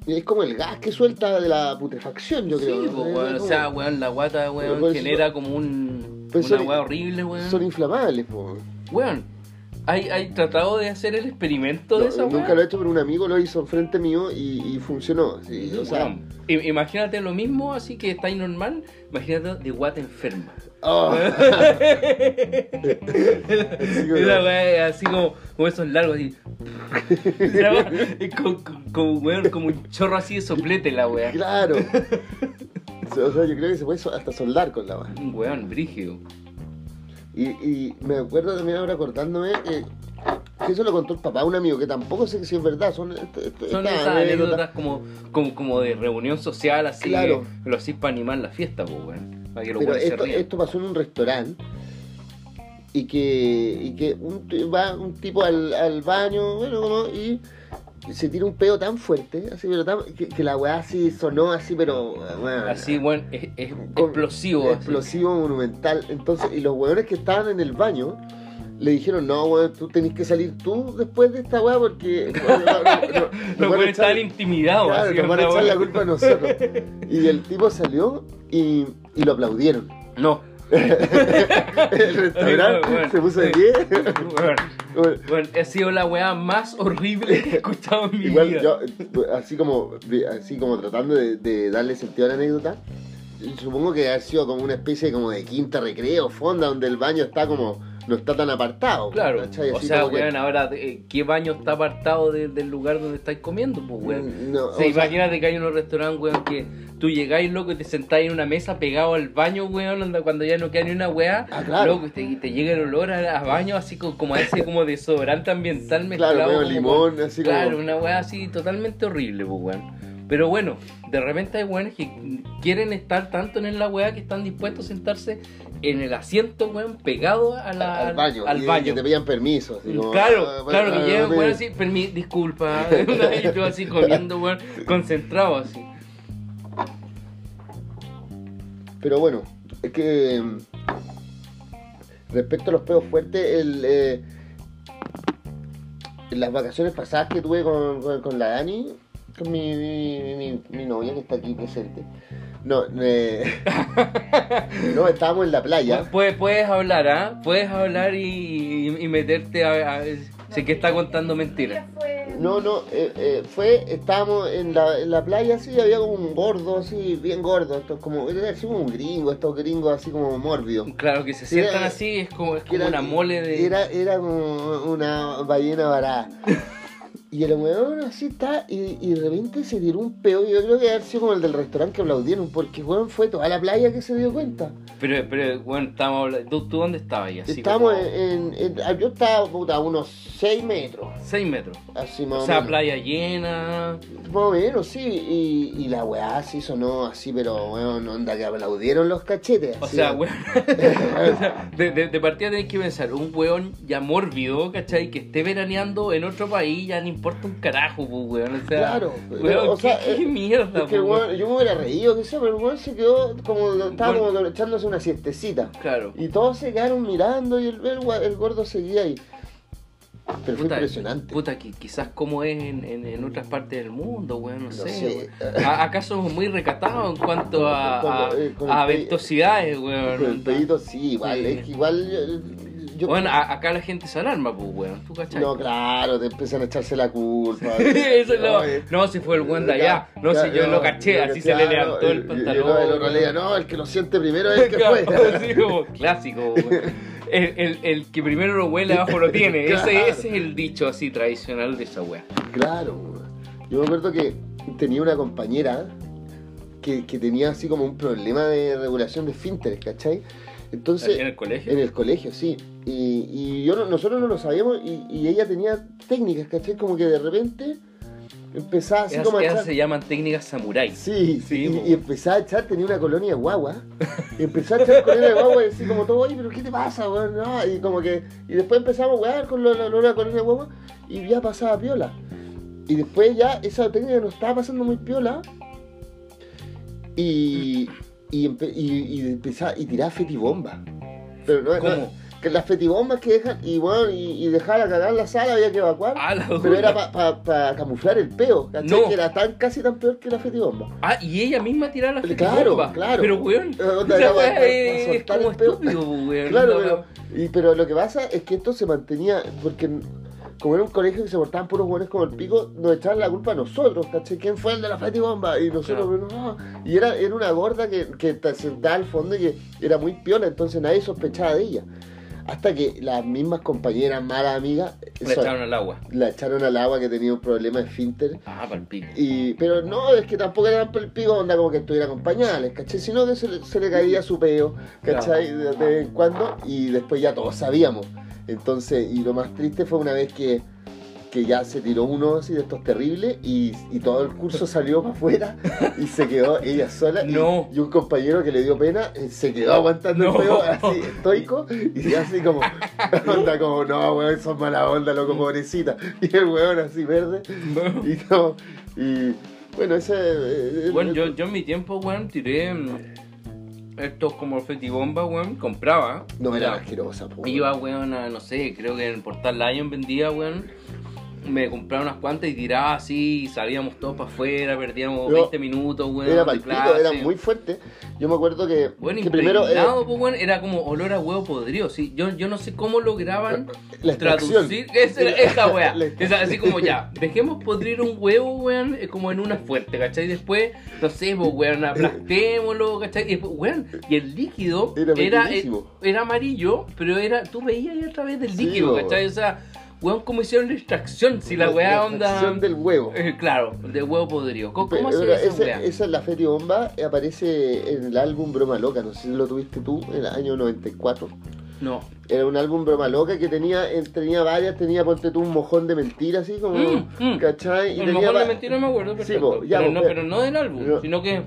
es como el gas que suelta de la putrefacción yo Sí, creo po, Es weón, o sea, weón, la guata, weón, por eso- genera como un, Pues una son- weá horrible, weón. son inflamables po. Weón, ¿hay, hay tratado de hacer el experimento de No, esa nunca weá? lo he hecho pero un amigo lo hizo enfrente mío y, y funcionó sí, o sea i- imagínate lo mismo, así que está ahí normal, imagínate de guata enferma. oh. Esa es así como, como esos largos, así. Como, como, como un chorro así de soplete la weá. claro o sea yo creo que se puede hasta soldar con la mano Un weón, brígido. Y, y me acuerdo también ahora acordándome que, que eso lo contó el papá un amigo que tampoco sé si es verdad son, est- est- Son estas anécdotas. como, como, como de reunión social, así Claro. que lo hacís para animar la fiesta, pues, weón. Para que los Pero esto, esto pasó en un restaurante y que, y que un, va un tipo al, al baño, bueno, como, y se tira un pedo tan fuerte, así, pero tan, que, que la weá así sonó así, pero bueno, Así, weón, es, es con- explosivo. así. explosivo, monumental. Entonces, y los weones que estaban en el baño le dijeron, no, weón, tú tenés que salir tú después de esta weá porque no, no, no, no, estaban intimidados. Claro, nos van a echar la culpa a nosotros. Y el tipo salió y, y lo aplaudieron. No. El restaurante Bueno, bueno. se puso de pie. Bueno, ha sido la weá más horrible que he escuchado en mi Igual vida. yo, así como, así como tratando de, de darle sentido a la anécdota, supongo que ha sido como una especie como de quinta recreo, fonda, donde el baño está como, no está tan apartado. Claro, ¿cachai? o sea, que- weón, ahora, eh, ¿qué baño está apartado de- del lugar donde estáis comiendo, pues, weón? No, O sea, o sea, imagínate que hay unos restaurantes, weón, que tú llegáis, loco, y te sentáis en una mesa pegado al baño, weón, cuando ya no queda ni una weá, Ah, claro. loco, y te, te llega el olor a, a baño así como, como a ese como desodorante ambiental mezclado. Claro, como limón, así Claro, como... una weá así totalmente horrible, pues, weón. Pero bueno, de repente hay weones que quieren estar tanto en la weá que están dispuestos a sentarse en el asiento, weón, pegado a la, al baño, Al y- baño. que te pidan permiso. así como, Claro, ah, claro, que llegan, ah, weón, así, permi disculpa, y tú así comiendo, weón, concentrado así. Pero bueno, es que mm, respecto a los pedos fuertes, el, eh, en las vacaciones pasadas que tuve con, con- con la Dani, mi, mi, mi- mi novia que está aquí presente, no, eh, no, estábamos en la playa. Puedes, puedes hablar, ¿ah? Puedes hablar y, y meterte a, a- Sé que está contando mentiras. No, no, eh, eh, fue, estábamos en la, en la playa así, había como un gordo así, bien gordo, esto es como, era así como un gringo, estos gringos así como mórbidos. Claro, que se sientan era- así, es como, es que como era- una mole de... Era, era como una ballena varada. Y el weón así está, y, y de repente se tiró un peo. Yo creo que haber sido como el del restaurante que aplaudieron, porque weón fue toda la playa que se dio cuenta. Pero, pero, bueno, estábamos hablando... ¿Tú, tú dónde estabas ahí? Así Estábamos como en, en- en- Yo estaba puta, a unos 6 metros, 6 metros. así más O o sea, menos. playa llena... Más o menos, sí. Y, y la weá así sonó así, pero weón, onda que aplaudieron los cachetes. O sea, weón. o sea, de, de, de partida tenés que pensar, un weón ya mórbido, ¿cachai? Que esté veraneando en otro país, ya no importa un carajo, pues, weón. O sea, Claro, weón, o ¿qué, sea, qué eh, mierda, Es que weón- yo me hubiera reído, que sea, pero el weón se quedó como, estaba Bueno. como echándose una siestecita. Claro. Y todos se quedaron mirando y el, el, el gordo seguía ahí. Pero fue impresionante. Puta, que quizás como es en, en, en otras partes del mundo, weón, no, No sé. sé. A- Acá somos muy recatados en cuanto a, eh, a ventosidades, Con weón. el pedito sí, igual, Sí. es que igual yo... Bueno, a- acá la gente se alarma, pues, weón. ¿Tú cachai? no, claro, te empiezan a echarse la culpa. Eso es lo- Oye, No, si fue el weón de allá. No, ya, si yo no, lo caché, yo así caché, se le ah, levantó el pantalón. no, el otro le diga, no, el que lo siente primero es el que fue. Así como clásico, weón. El, el, el que primero lo huele abajo lo tiene. Claro. Ese, ese es el dicho así tradicional de esa wea. Claro, yo me acuerdo que tenía una compañera que, que tenía así como un problema de regulación de esfínteres, ¿cachai? Entonces, ¿En el colegio? en el colegio, sí. Y, y yo no- nosotros no lo sabíamos y, y ella tenía técnicas, ¿cachai? Como que de repente empezaba así Esas, como a echar... se llaman técnicas samurái. Sí, Sí, y, y empezaba a echar, tenía una colonia de guagua. Y empezó a echar colonia de guagua y así como todo, oye, pero ¿qué te pasa, weón? No, y como que. Y después empezamos a wear con lo- la colonia de guagua y ya pasaba piola. Y después ya esa técnica nos estaba pasando muy piola. Y. Y, y, y empezaba y tiraba fetibomba. Pero no, no- ¿Cómo? que las fetibombas que dejan, y bueno, y, y dejar a cagar la sala había que evacuar. Ah, Pero era para camuflar el peo, ¿cachai? No. Que era tan, casi tan peor que la fetibomba. Ah, y ella misma tiraba la Claro, fetibomba. claro. Pero, weón, Eh, onda, era pa- pa- es, pa como el peo. estúpido, weón. Claro, No, pero, y, pero lo que pasa es que esto se mantenía, porque como era un colegio que se portaban puros buenos como el pico, nos echaban la culpa a nosotros, ¿cachai? ¿Quién fue el de la fetibomba? Y nosotros, Claro. no. Y era, era una gorda que, que sentaba al fondo y que era muy piola, entonces nadie sospechaba de ella. Hasta que las mismas compañeras, malas amigas, so- echaron al agua. la echaron al agua que tenía un problema de esfínter. Ah, para el pico. Y, pero no, es que tampoco era tan el pico onda como que estuviera acompañada, ¿cachai? Sino que se le, se le caía su peo, ¿cachai? De, de vez en cuando, y después ya todos sabíamos. Entonces, y lo más triste fue una vez que, que ya se tiró uno así de estos terribles y, y todo el curso salió para afuera y se quedó ella sola. y- No. Y, un compañero que le dio pena eh, se quedó aguantando No. el peo así, estoico, y así como, onda como, no, weón, son mala onda, loco, pobrecita. Y el weón así verde. Y no, y bueno, ese. eh, Bueno, eh, yo, yo en mi tiempo, weón, tiré mm, estos como fetibomba, weón, compraba. No era asquerosa, po. Iba, weón, a, no sé, creo que en el Portal Lion vendía, weón. Me compraba unas cuantas y tiraba así, y salíamos todos para afuera, perdíamos Yo- 20 minutos, weón. Era palpito, era muy fuerte. Yo me acuerdo que, Bueno, que primero impregnado, pues, weón, era como olor a huevo podrido. Sí, yo, yo no sé cómo lograban la traducir esa, esa weá. Esa- así como ya, dejemos podrir un huevo, weón, eh, como en una fuente, ¿cachai? Después, no sé, pues, weón, aplastémoslo, ¿cachai? Y, después, weón, y el líquido Era era, eh, era amarillo, pero era tú veías ahí a través del Sí, líquido, po. ¿cachai? O sea, weón, ¿cómo hicieron la extracción? Si la weá onda... extracción del huevo. Eh, claro, de huevo podrido. ¿Cómo, cómo Pero hacía esa ese- weá? esa es la Feti Bomba, eh, aparece en el álbum Broma Loca, no sé si lo tuviste tú, en el año 94. No. Era un álbum Broma Loca que tenía, tenía varias, tenía, ponte tú, un mojón de mentira, así como, Mm, mm. ¿cachai? Y El tenía mejor de va- mentira me acuerdo Sí, perfecto. po, ya, pero, po, no, pero- no del álbum, pero- sino que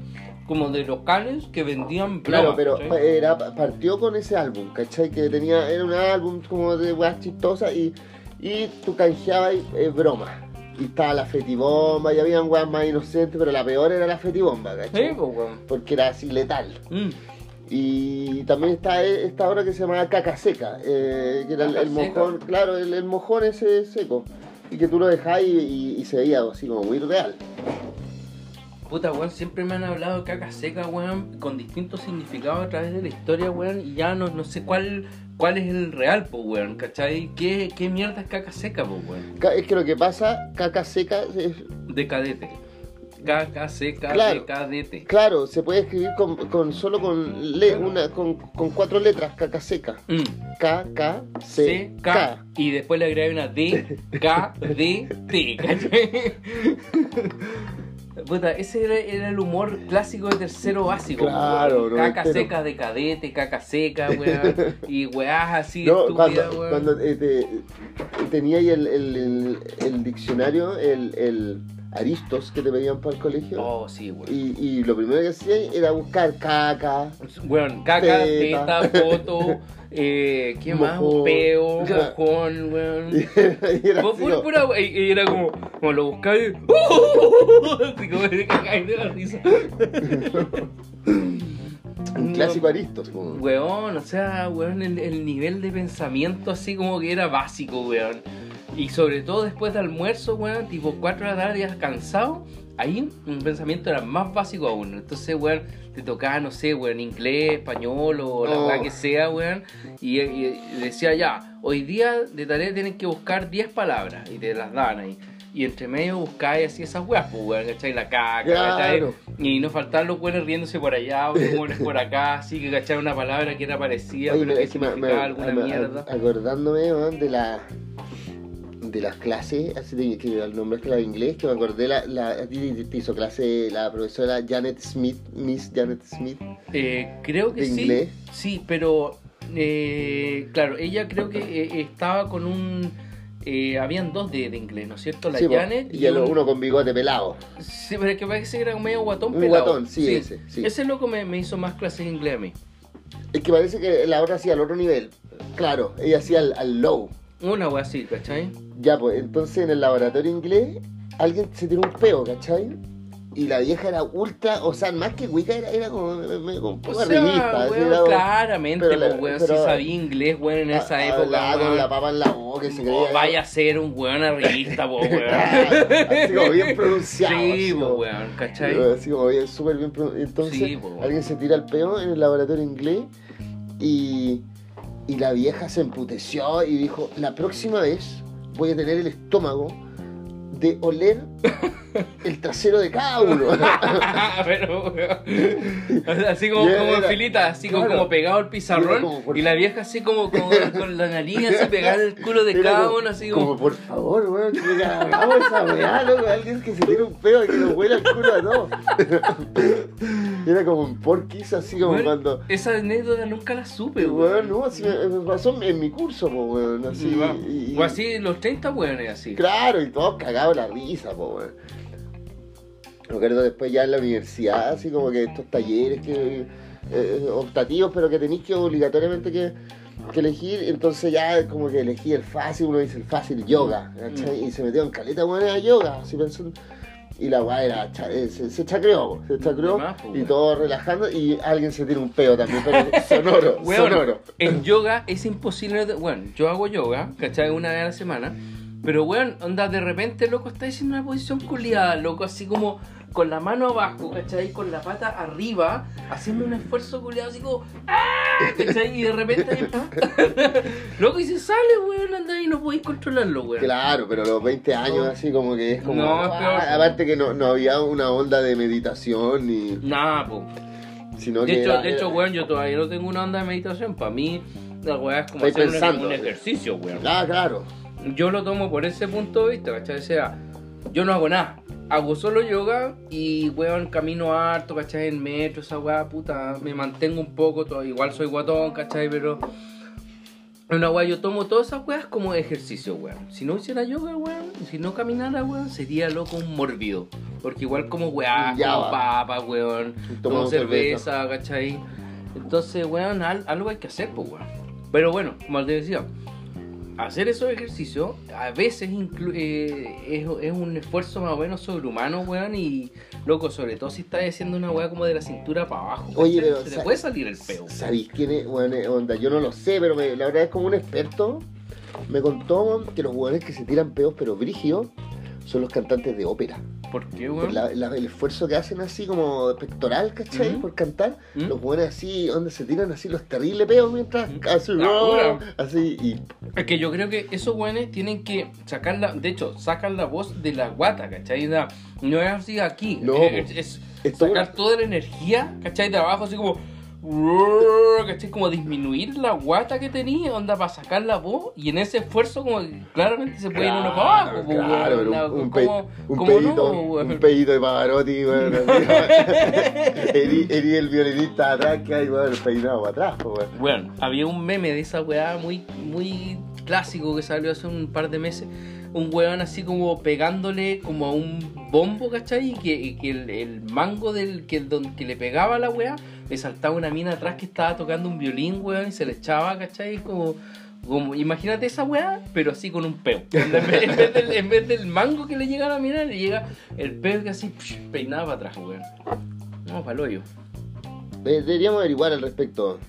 como de locales que vendían Claro, bromas, pero era, partió con ese álbum, ¿cachai? Que tenía, era un álbum como de weas chistosas y, y tú canjeabas eh, bromas. Y estaba la fetibomba y habían weas más inocentes, pero la peor era la fetibomba, ¿cachai? Sí, pues, weón. Porque era así letal. Mm. Y también está e- esta obra que se llama Caca Seca, eh, que era el, mojón, claro, el, el mojón ese seco. Y que tú lo dejás y, y- y se veía así como muy real. Puta, weón, siempre me han hablado de caca seca, weón, con distintos significados a través de la historia, weón, y ya no, no sé cuál cuál es el real, weón, ¿cachai? ¿Qué, ¿Qué mierda es caca seca, weón? Ca- Es que lo que pasa, Caca Seca es, De cadete. Caca seca Claro. de cadete. Claro, se puede escribir con, con- solo con, le, una, con, con cuatro letras, caca seca. Mm. K, K, C, C, K, K. y después le agregué una D, K, D, T, ¿cachai? Puta, ese era, era el humor clásico de tercero básico. Claro. Caca seca de cadete, caca seca, weón. Y weás así No, estúpidas, cuando, weón. cuando eh, te- tenía ahí el, el, el- el diccionario, el Aristos que te pedían para el colegio. Oh, sí, weón. Y, y lo primero que hacía era buscar caca. Weón, caca, Teta. teta, foto, eh, ¿qué más? Mojón. Peo, Ya. mojón, weón. Y era pura, pura, y, era como, como lo buscaba y, así como de la risa. un clásico Aristos. como- Weón, o sea, weón, el, el nivel de pensamiento así como que era básico, weón. Y sobre todo después de almuerzo, weón, tipo 4 de la tarde ya cansado, ahí un pensamiento era más básico aún. Entonces, weón, te tocaba, no sé, weón, inglés, español o la Oh. weá que sea, weón. Y, y decía ya, hoy día de tarea tienen que buscar 10 palabras y te las dan ahí. Y entre medio buscáis así esas weas, pues weón, ¿cachai? La caca, ¿cachai? Claro. Y no faltaban los buenos riéndose por allá, o los buenos por acá, así que cachar una palabra que era parecida, Oye, pero que me- me- significaba alguna me- mierda. Acordándome weón, de la de las clases, así de, que al nombraste la de inglés, que me acordé, la, te- hizo clase la profesora Janet Smith, Miss Janet Smith. Eh, creo que ¿De sí. inglés? Sí, pero eh, claro, ella creo que eh, estaba con un. eh, habían dos de, de inglés, ¿no es cierto? La Sí, po, Janet y el- un- uno con bigote pelado. Sí, pero es que parece que era medio guatón Un pelado. guatón, sí, ese, sí. Ese loco me, me hizo más clases de inglés a mí. Es que parece que la otra hacía al otro nivel. Claro, ella hacía al, al low. Una wea así, ¿cachai? Ya, pues, entonces en el laboratorio inglés, alguien se tiró un peo, ¿cachai? Y la vieja era ultra, o sea, más que Wicca, era, era como, como un O sea, así, weón, era claramente, pero pues, weón, pero- si sabía inglés, weón, en esa Ah, época, weón. con la papa en la boca, se creía. Oh, vaya a ser un weón arribista, po, weón. así como bien pronunciado. Sí, po, weón, ¿cachai? Así como bien, súper bien pronunciado. Entonces, Sí, po. alguien se tira el peo en el laboratorio inglés y, y la vieja se emputeció y dijo: La próxima vez voy a tener el estómago de oler el trasero de cada uno. Pero, Así como, como en filita, así como, claro. como pegado al pizarrón. como, por Y la vieja así como, como con la nariz así pegada el culo de Era cada como- uno, así como, como. por favor, weón, que hagamos esa weá, loco, alguien que se tire un pedo y que nos huela el culo a todos. Era como un porquis, así como cuando. Esa anécdota nunca la supe, Weón, no, así me, me pasó en mi curso, po, weón, así. Y O así los 30 weones así. Claro, y todos cagados la risa, po, weón. Me acuerdo después ya en la universidad, así como que estos talleres que eh, optativos, pero que tenéis que obligatoriamente que, que elegir, entonces ya como que elegí el fácil, uno dice el fácil yoga, ¿cachai? Y se metió en caleta buena de yoga, así pensando. Y la weá era, eh, se, se chacreó, se chacreó, más, y todo relajando, y alguien se tira un peo también, pero sonoro, Weón, sonoro. en yoga es imposible. de- Bueno, yo hago yoga, ¿cachai? Una vez a la semana. Pero, weón, onda, de repente, loco, está haciendo una posición culiada, loco, así como con la mano abajo, ¿cachai? Con la pata arriba, haciendo un esfuerzo culiado, así como, ¡ah! ¿cachai? Y de repente, ahí, loco, y se sale, weón, anda y no podéis controlarlo, weón. Claro, pero los 20 años así como que es como... No, es ah, peor. aparte que no, no había una onda de meditación ni... Nada, po. Sino De que hecho, era- de hecho, weón, yo todavía no tengo una onda de meditación. Para mí, la weá es como hacer un- pensando, un, ejercicio, weón. Ah, claro. Yo lo tomo por ese punto de vista, ¿cachai? O sea, yo no hago nada. Hago solo yoga y, weón, camino harto, ¿cachai? En metro, esa weá, puta, me mantengo un poco, todo, igual soy guatón, ¿cachai? Pero una weá, yo tomo todas esas weas como ejercicio, weón. Si no hiciera yoga, weón, si no caminara, weón, sería loco un mórbido. Porque igual como weá, Ya como va. papa, weón, Tomo cerveza. cerveza, ¿cachai? Entonces, weón, al- algo hay que hacer, pues, weón. Pero bueno, como te decía, hacer esos ejercicios a veces eh, es, es un esfuerzo más o menos sobrehumano, weón, y loco, sobre todo si estás haciendo una weá como de la cintura para abajo. Oye, se te puede salir el peo. ¿Sabéis quién es? Bueno, eh, onda, yo no lo sé, pero me- la verdad es como un experto. Me contó que los hueones que se tiran peos pero brígidos son los cantantes de ópera. ¿Por qué, Por weón? la- la- el esfuerzo que hacen así como pectoral, ¿cachai? Por cantar. ¿Mm? Los hueones así, donde se tiran así los terribles peos mientras Ujú. así, y Es que yo creo que esos weones tienen que sacar la, de hecho, sacan la voz de la guata, ¿cachai? No es así aquí, No, es, es sacar toda la energía, ¿cachai? De abajo, así como, ¿cachai? Como disminuir la guata que tenía, onda, para sacar la voz, y en ese esfuerzo, como claramente se puede ir uno para abajo, claro, onda, un, un, pe- un pedito, no, weón. un pedito de Pavarotti, eri, eri el violinista atrás que hay, weón, el peinado atrás, po, weón. Bueno, había un meme de esa weá muy, muy clásico que salió hace un par de meses. Un weón así como pegándole como a un bombo, ¿cachai? Y que, que el, el mango del que, don- que le pegaba a la weá, le saltaba una mina atrás que estaba tocando un violín, weón, y se le echaba, ¿cachai? Como, como imagínate esa weá, pero así con un peo. En vez, del, mango que le llega a la mina, le llega el peo que así peinaba para atrás, weón. No, para el hoyo. De- Deberíamos averiguar al respecto.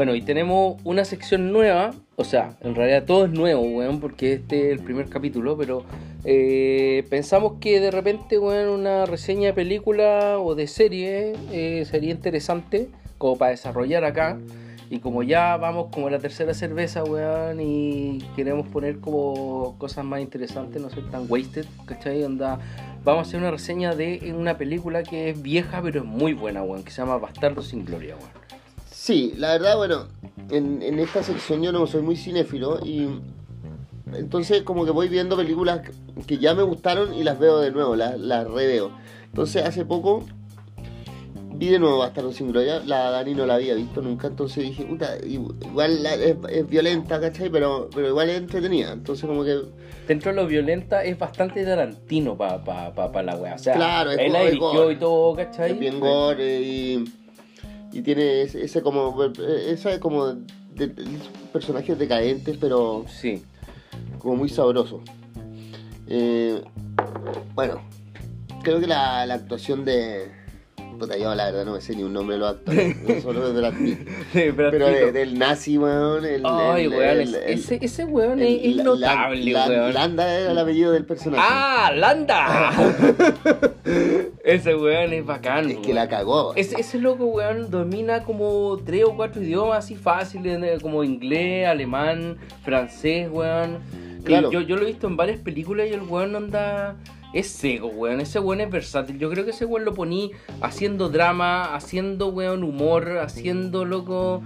Bueno, y tenemos una sección nueva, o sea, en realidad todo es nuevo, weón, porque este es el primer capítulo, pero eh, pensamos que de repente, weón, una reseña de película o de serie eh, sería interesante como para desarrollar acá. Y como ya vamos como a la tercera cerveza, weón, y queremos poner como cosas más interesantes, no ser tan wasted, ¿cachai? Onda, vamos a hacer una reseña de una película que es vieja pero es muy buena, weón, que se llama Bastardo sin Gloria, weón. Sí, la verdad, bueno, en, en esta sección yo no soy muy cinéfilo y entonces como que voy viendo películas que ya me gustaron y las veo de nuevo, las, las reveo. Entonces hace poco vi de nuevo Bastardo sin Gloria, la Dani no la había visto nunca, entonces dije, puta, igual la- es, es violenta, ¿cachai? Pero, pero igual es entretenida, entonces como que... Dentro de lo violenta es bastante Tarantino para pa, pa, pa la weá. O sea, Claro, es él la dirigió y todo, ¿cachai? Es bien gore y, y tiene ese, como... Esa como... De, personajes decadentes, pero Sí. como muy sabroso. Eh, bueno, creo que la, la actuación de. Puta, yo la verdad no me sé ni un nombre de los actores, no solo de Brad Pitt. Pero de- del nazi, weón. El, Ay, el- weón, el- es- el- ese, ese weón el- es, es la- notable, la- weón. Landa era el apellido del personaje. ¡Ah, Landa! ese weón es bacán. es que weón. la cagó. Ese, ese loco, weón, domina como tres o cuatro idiomas así fáciles, eh, como inglés, alemán, francés, weón. Y Claro. Yo, yo lo he visto en varias películas y el weón anda... Es seco, weón. Ese weón es versátil. Yo creo que ese weón lo poní haciendo drama, haciendo, weón, humor, haciendo, loco...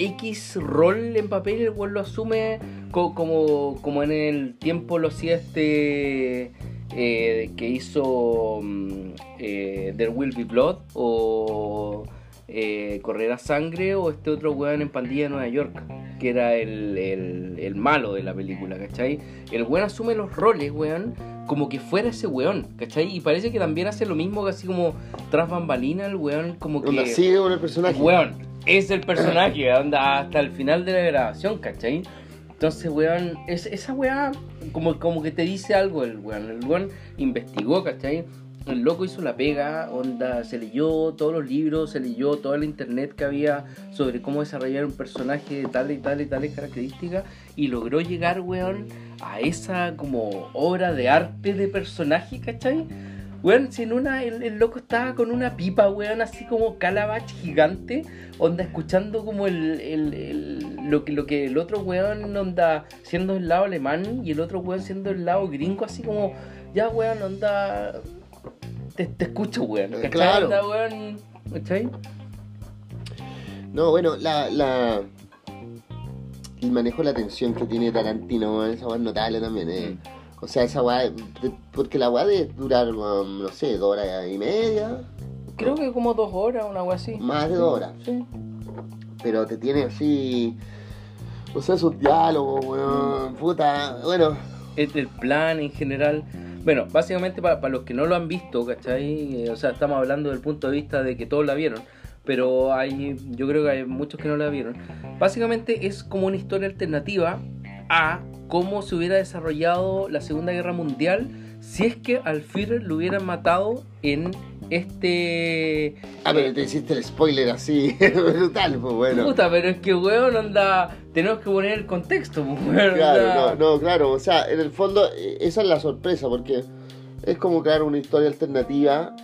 X rol en papel, el weón lo asume co- como, como en el tiempo lo hacía este eh, que hizo mm, eh, There Will Be Blood o eh, Correrá Sangre o este otro weón en Pandilla de Nueva York, que era el, el- el malo de la película, ¿cachai? El weón asume los roles, weón, como que fuera ese weón, ¿cachai? Y parece que también hace lo mismo, así como tras bambalina, el weón como que... Sigue con el personaje. Weón, es el personaje, onda, hasta el final de la grabación, ¿cachai? Entonces, weón, es, esa weá como, como que te dice algo el weón. El weón investigó, ¿cachai? El loco hizo la pega, onda, se leyó todos los libros, se leyó todo el internet que había sobre cómo desarrollar un personaje de tal y tal y tales características y logró llegar, weón, a esa como obra de arte de personaje, ¿cachai? Weón, si en una el, el loco estaba con una pipa, weón, así como calabach gigante, onda escuchando como el, el- el- lo, que, lo que el otro weón onda siendo el lado alemán y el otro weón siendo el lado gringo, así como, ya weón, onda, te, te escucho, weón, ¿cachai? claro. Onda, weón, ¿cachai? No, bueno, la, la. El manejo de la tensión que tiene Tarantino, weón, esa weá es notable también, eh. O sea, esa weá. de- Porque la weá debe durar, um, no sé, dos horas y media. Creo que como dos horas, una weá así. Más de dos horas. Sí. Pero te tiene así. O sea, sus diálogos, weón. Puta. Bueno, el, el plan en general. Bueno, básicamente para los que no lo han visto, ¿cachai? Eh, o sea, estamos hablando del punto de vista de que todos la vieron, pero hay, yo creo que hay muchos que no la vieron. Básicamente es como una historia alternativa a cómo se hubiera desarrollado la Segunda Guerra Mundial si es que al Führer lo hubieran matado en este... Ah, pero te hiciste el spoiler así, brutal, pues bueno. Puta, pero es que, weón, anda... Tenemos que poner el contexto, pues, weón. Claro, no, no, claro, o sea, en el fondo eh, esa es la sorpresa, porque es como crear una historia alternativa,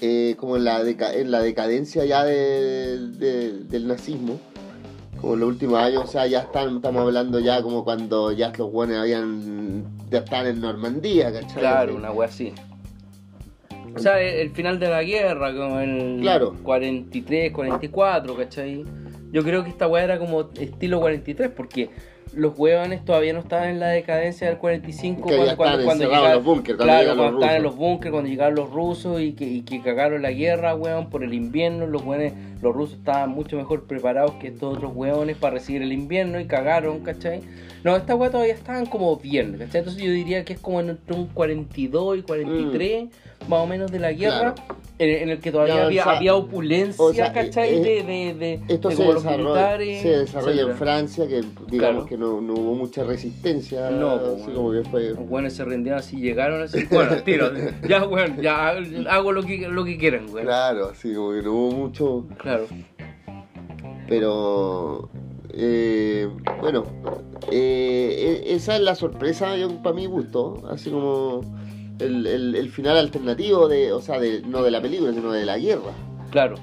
eh, como en la, deca- en la decadencia ya de- de- del nazismo, como en los últimos años, o sea, ya están, estamos hablando ya como cuando ya los buenos habían, están en Normandía, ¿cachai? Claro, una wea así. O sea, el, el final de la guerra, como el Claro. 43, 44, ¿cachai? Yo creo que esta wea era como estilo 43, porque los hueones todavía no estaban en la decadencia del 45 Que ya estaban encerrados en llegaron- los búnkeres, cuando Claro, llegan cuando los estaban en los búnkeres, cuando llegaron los rusos y que, y que cagaron la guerra, weón, por el invierno. Los hueones, los rusos estaban mucho mejor preparados que estos otros hueones para recibir el invierno y cagaron, ¿cachai? No, estas weas todavía estaban como bien, ¿cachai? Entonces yo diría que es como entre un 42 y 43, más o menos de la guerra, Mm. Claro. en, en el que todavía había, o sea, había opulencia, o sea, ¿cachai? eh, de, de, de, Esto de se desarrolla, se desarrolla en. Francia, que digamos Claro. que no, no hubo mucha resistencia, No, pues, así bueno. como que fue... Los buenos se rendían así, llegaron así, bueno, tiro, ya, weón, ya hago lo que, lo que quieran, weón. Claro, así como que no hubo mucho... Claro. Pero eh, bueno, eh, e- esa es la sorpresa para mi gusto, así como el, el- el final alternativo de, o sea, de, no de la película, sino de la guerra. Claro.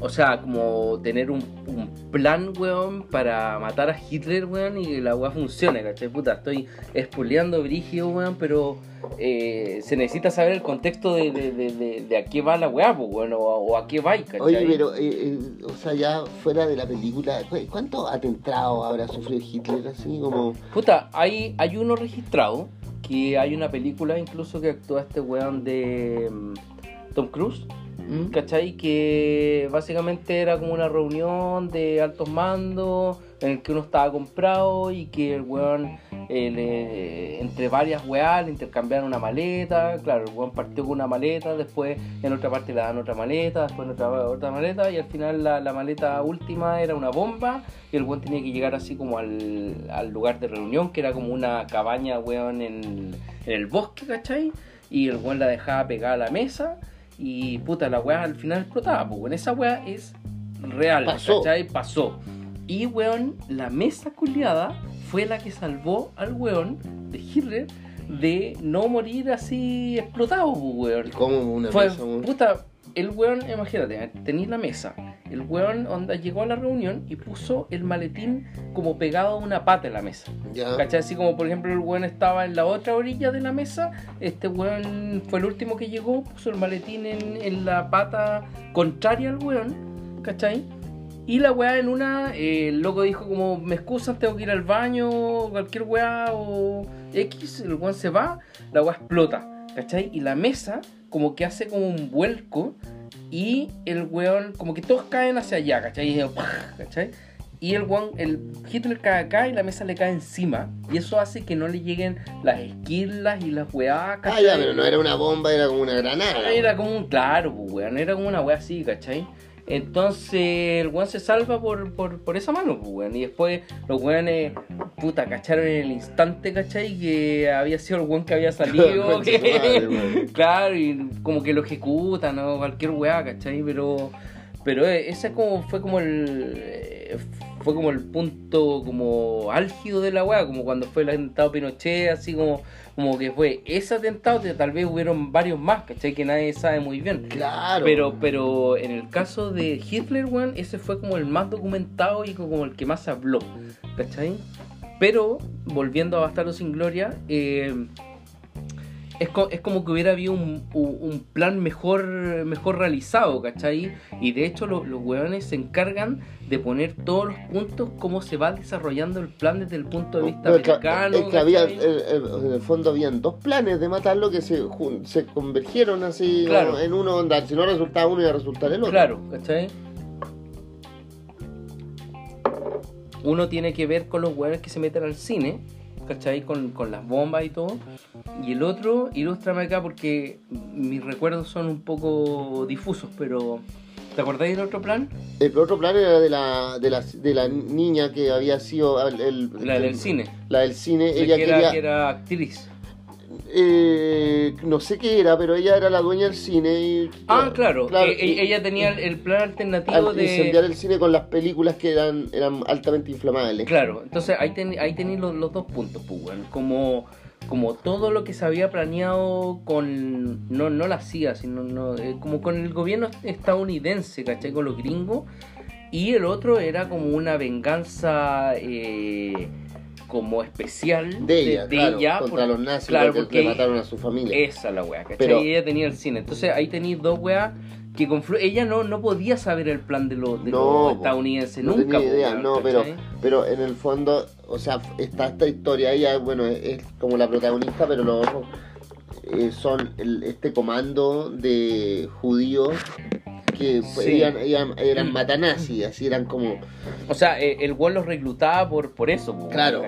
O sea, como tener un, un plan, weón, para matar a Hitler, weón, y que la weá funcione, ¿cachai? Puta, estoy espuleando brígido, weón, pero eh, se necesita saber el contexto de, de, de, de, de a qué va la weá, pues, weón, o, o a qué va, ¿cachai? Oye, pero, eh, eh, o sea, ya fuera de la película, ¿cu- ¿cuántos atentados habrá sufrido Hitler así como... Puta, hay, hay uno registrado, que hay una película incluso que actúa este weón de mm, Tom Cruise, ¿Mm? ¿cachai? Que básicamente era como una reunión de altos mandos en el que uno estaba comprado y que el weón, eh, entre varias weas, le intercambiaron una maleta. Claro, el weón partió con una maleta, después en otra parte le dan otra maleta, después otra, otra maleta y al final la, la maleta última era una bomba y el weón tenía que llegar así como al, al lugar de reunión, que era como una cabaña, weón, en, en el bosque, ¿cachai? Y el weón la dejaba pegada a la mesa y puta, la weá al final explotaba, pues weón, esa weá es real, Pasó. ¿cachai? Pasó. Y weón, la mesa culiada fue la que salvó al weón de Hitler de no morir así explotado, weón. Como una Fue, mesa, weón. puta, el weón, imagínate, tenéis la mesa. El weón onda llegó a la reunión y puso el maletín como pegado a una pata en la mesa. Ya. ¿Cachai? Así como por ejemplo el weón estaba en la otra orilla de la mesa, este weón fue el último que llegó, puso el maletín en, en la pata contraria al weón, ¿cachai? Y la weá en una, eh, el loco dijo como, me excusan, tengo que ir al baño, cualquier weá o X, el weón se va, la weá explota, ¿cachai? Y la mesa como que hace como un vuelco y el weón, como que todos caen hacia allá, ¿cachai? Y, ¿cachai? Y el weón, el Hitler cae acá y la mesa le cae encima. Y eso hace que no le lleguen las esquirlas y las weá, Ah, ¿cachai? ya, pero no era una bomba, era como una granada. Era como un, claro, pues, weón, era como una weá así, ¿cachai? Entonces el weón se salva por, por, por esa mano, pues, weón. Y después los weones, puta, cacharon en el instante, ¿cachai? Que había sido el weón que había salido. Claro, y como que lo ejecutan o cualquier weá, ¿cachai? Pero, pero eh, ese como, fue como el... eh, Fue como el punto como álgido de la weá, como cuando fue el atentado Pinochet, así como, como que fue ese atentado, que tal vez hubieron varios más, ¿cachai? Que nadie sabe muy bien. Claro. Pero, pero en el caso de Hitler, weón, ese fue como el más documentado y como el que más se habló, ¿cachai? Pero, volviendo a Bastardo sin Gloria, eh, es, co- es como que hubiera habido un, un- plan mejor, mejor realizado, ¿cachai? Y de hecho lo- los weones se encargan de poner todos los puntos, cómo se va desarrollando el plan desde el punto de vista americano. es que había, en el fondo habían dos planes de matarlo que se, se convergieron así Claro. en uno donde si no resultaba uno iba a resultar el otro. Claro, ¿cachai? Uno tiene que ver con los hueones que se meten al cine, ¿cachai? Con, con las bombas y todo. Y el otro, ilústrame acá porque mis recuerdos son un poco difusos, pero ¿te acordáis del otro plan? El otro plan era de la, de la, de la niña que había sido el, el- La del el- cine. La del cine. que, Ella era, quería, que era actriz. Eh, no sé qué era, pero ella era la dueña del cine. Y, Ah, claro. y- eh, ella tenía el, plan alternativo al de... incendiar el cine con las películas que eran, eran altamente inflamables. Claro, entonces ahí, ten- ahí tenéis los, los dos puntos, pues. Como, como todo lo que se había planeado con. No, no la CIA, sino no, eh, como con el gobierno estadounidense, ¿cachai? Con los gringos. Y el otro era como una venganza eh, como especial De ella, claro, ella, contra por- los nazis, claro, porque, porque mataron a su familia. esa la weá, ¿cachai? Pero- Y ella tenía el cine. Entonces ahí tenéis dos weas que conflu Ella no, no podía saber el plan de los, de No, los estadounidenses, no nunca. tenía idea, no, pero, pero en el fondo, o sea, está esta historia, ella, bueno, es, es como la protagonista, pero los otros eh, son el- este comando de judíos que fue- Sí. eran, eran, eran matanazis, así eran como, O sea, eh, el weón los reclutaba por, por eso, po, claro,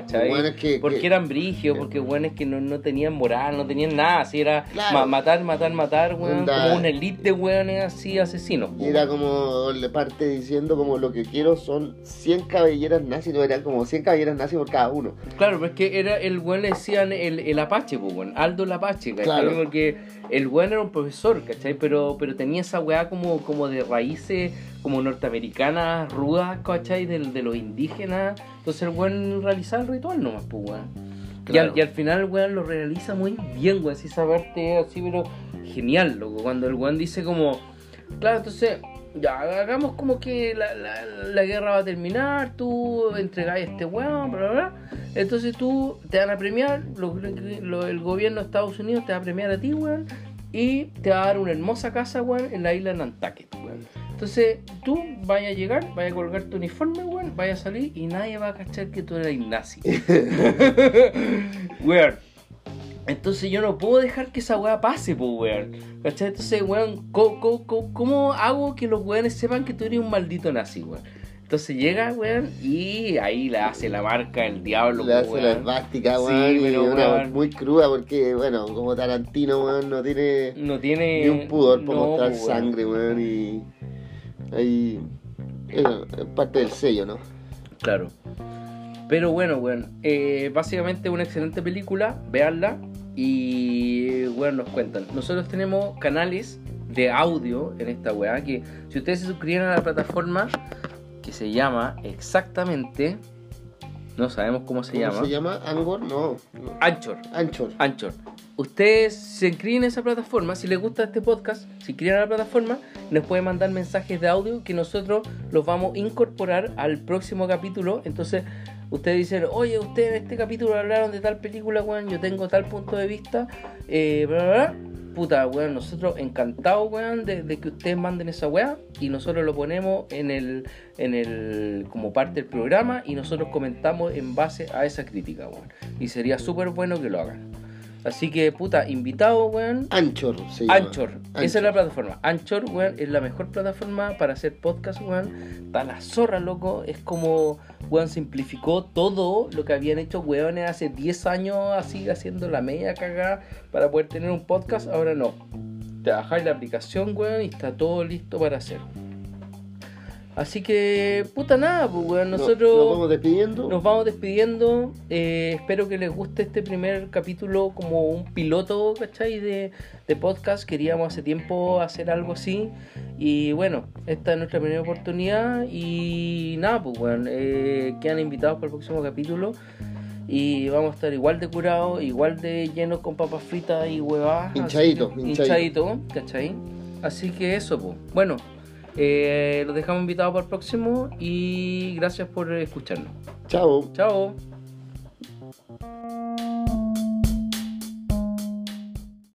que, Porque que- eran brigios, porque weones que no, no tenían moral, no tenían nada, así era Claro. ma- matar, matar, matar, weón, como una elite de weones así asesinos. po, y era como, le parte diciendo como lo que quiero son 100 cabelleras nazis, no eran como 100 cabelleras nazis por cada uno. Claro, pero es que era el weón le decían el, el Apache, weón, Aldo el Apache, ¿cachai? Claro. Porque el weón era un profesor, ¿cachai? Pero, pero tenía esa weá como, como de raíces como norteamericanas, rudas, ¿cachai? De, de los indígenas. Entonces el weón realizaba el ritual nomás, pues, weón. Y, Claro. al, y al final el weón lo realiza muy bien, weón. Así esa parte así, pero genial, loco. Cuando el weón dice como, claro, entonces ya hagamos como que la, la, la guerra va a terminar, tú entregáis a este weón, bla, bla, bla. Entonces tú te van a premiar, lo- lo- el gobierno de Estados Unidos te va a premiar a ti, weón, y te va a dar una hermosa casa, weón, en la isla de Nantucket, weón. Entonces tú vayas a llegar, vayas a colgar tu uniforme, weón, vayas a salir y nadie va a cachar que tú eres nazi. weón. Entonces yo no puedo dejar que esa weá pase, pues weón. ¿Cachai? Entonces, weón, ¿cómo, cómo- cómo- cómo hago que los weones sepan que tú eres un maldito nazi, weón? Entonces llega, weón, y ahí le hace la marca el diablo, Le hace la weón. esvástica, Sí, weón, y pero, una weón. muy cruda porque, bueno, como Tarantino, weón, no tiene No tiene. ni un pudor por no, mostrar weón. sangre, weón, y ahí eso, es parte del sello, ¿no? Claro. Pero bueno, weón. eh, básicamente una excelente película. Veanla. Y bueno, nos cuentan. Nosotros tenemos canales de audio en esta weá. Que si ustedes se suscribieran a la plataforma que se llama exactamente. No sabemos cómo se ¿Cómo llama. se llama? ¿Angor? No, no. Anchor. Anchor. Anchor. Ustedes se inscriben a esa plataforma, si les gusta este podcast, se inscriben a la plataforma, nos pueden mandar mensajes de audio que nosotros los vamos a incorporar al próximo capítulo. Entonces, ustedes dicen, oye, ustedes en este capítulo hablaron de tal película, weón, yo tengo tal punto de vista, eh, bla, bla, bla. Puta, weón, nosotros encantados, weón, de, de que ustedes manden esa weá y nosotros lo ponemos en el, en el, como parte del programa y nosotros comentamos en base a esa crítica, weón. Y sería súper bueno que lo hagan. Así que, puta, invitado, weón. Anchor llama. Anchor, esa es la plataforma. Anchor, weón, es la mejor plataforma para hacer podcast, weón. Está la zorra, loco. Es como, weón, simplificó todo lo que habían hecho, weones, hace 10 años, así, haciendo la media cagada para poder tener un podcast. Ahora no. Te bajáis la aplicación, weón, y está todo listo para hacer. Así que, puta nada, pues, weón. No- Nosotros. Nos vamos despidiendo. Nos vamos despidiendo. eh, espero que les guste este primer capítulo como un piloto, ¿cachai? De, de podcast. Queríamos hace tiempo hacer algo así. Y bueno, esta es nuestra primera oportunidad. Y nada, pues bueno, eh, quedan invitados para el próximo capítulo. Y vamos a estar igual de curados, igual de llenos con papas fritas y huevadas. Hinchadito, hinchadito. hinchadito, ¿cachai? Así que eso, pues. Bueno, eh, los dejamos invitados para el próximo y gracias por escucharnos. Chao. Chao.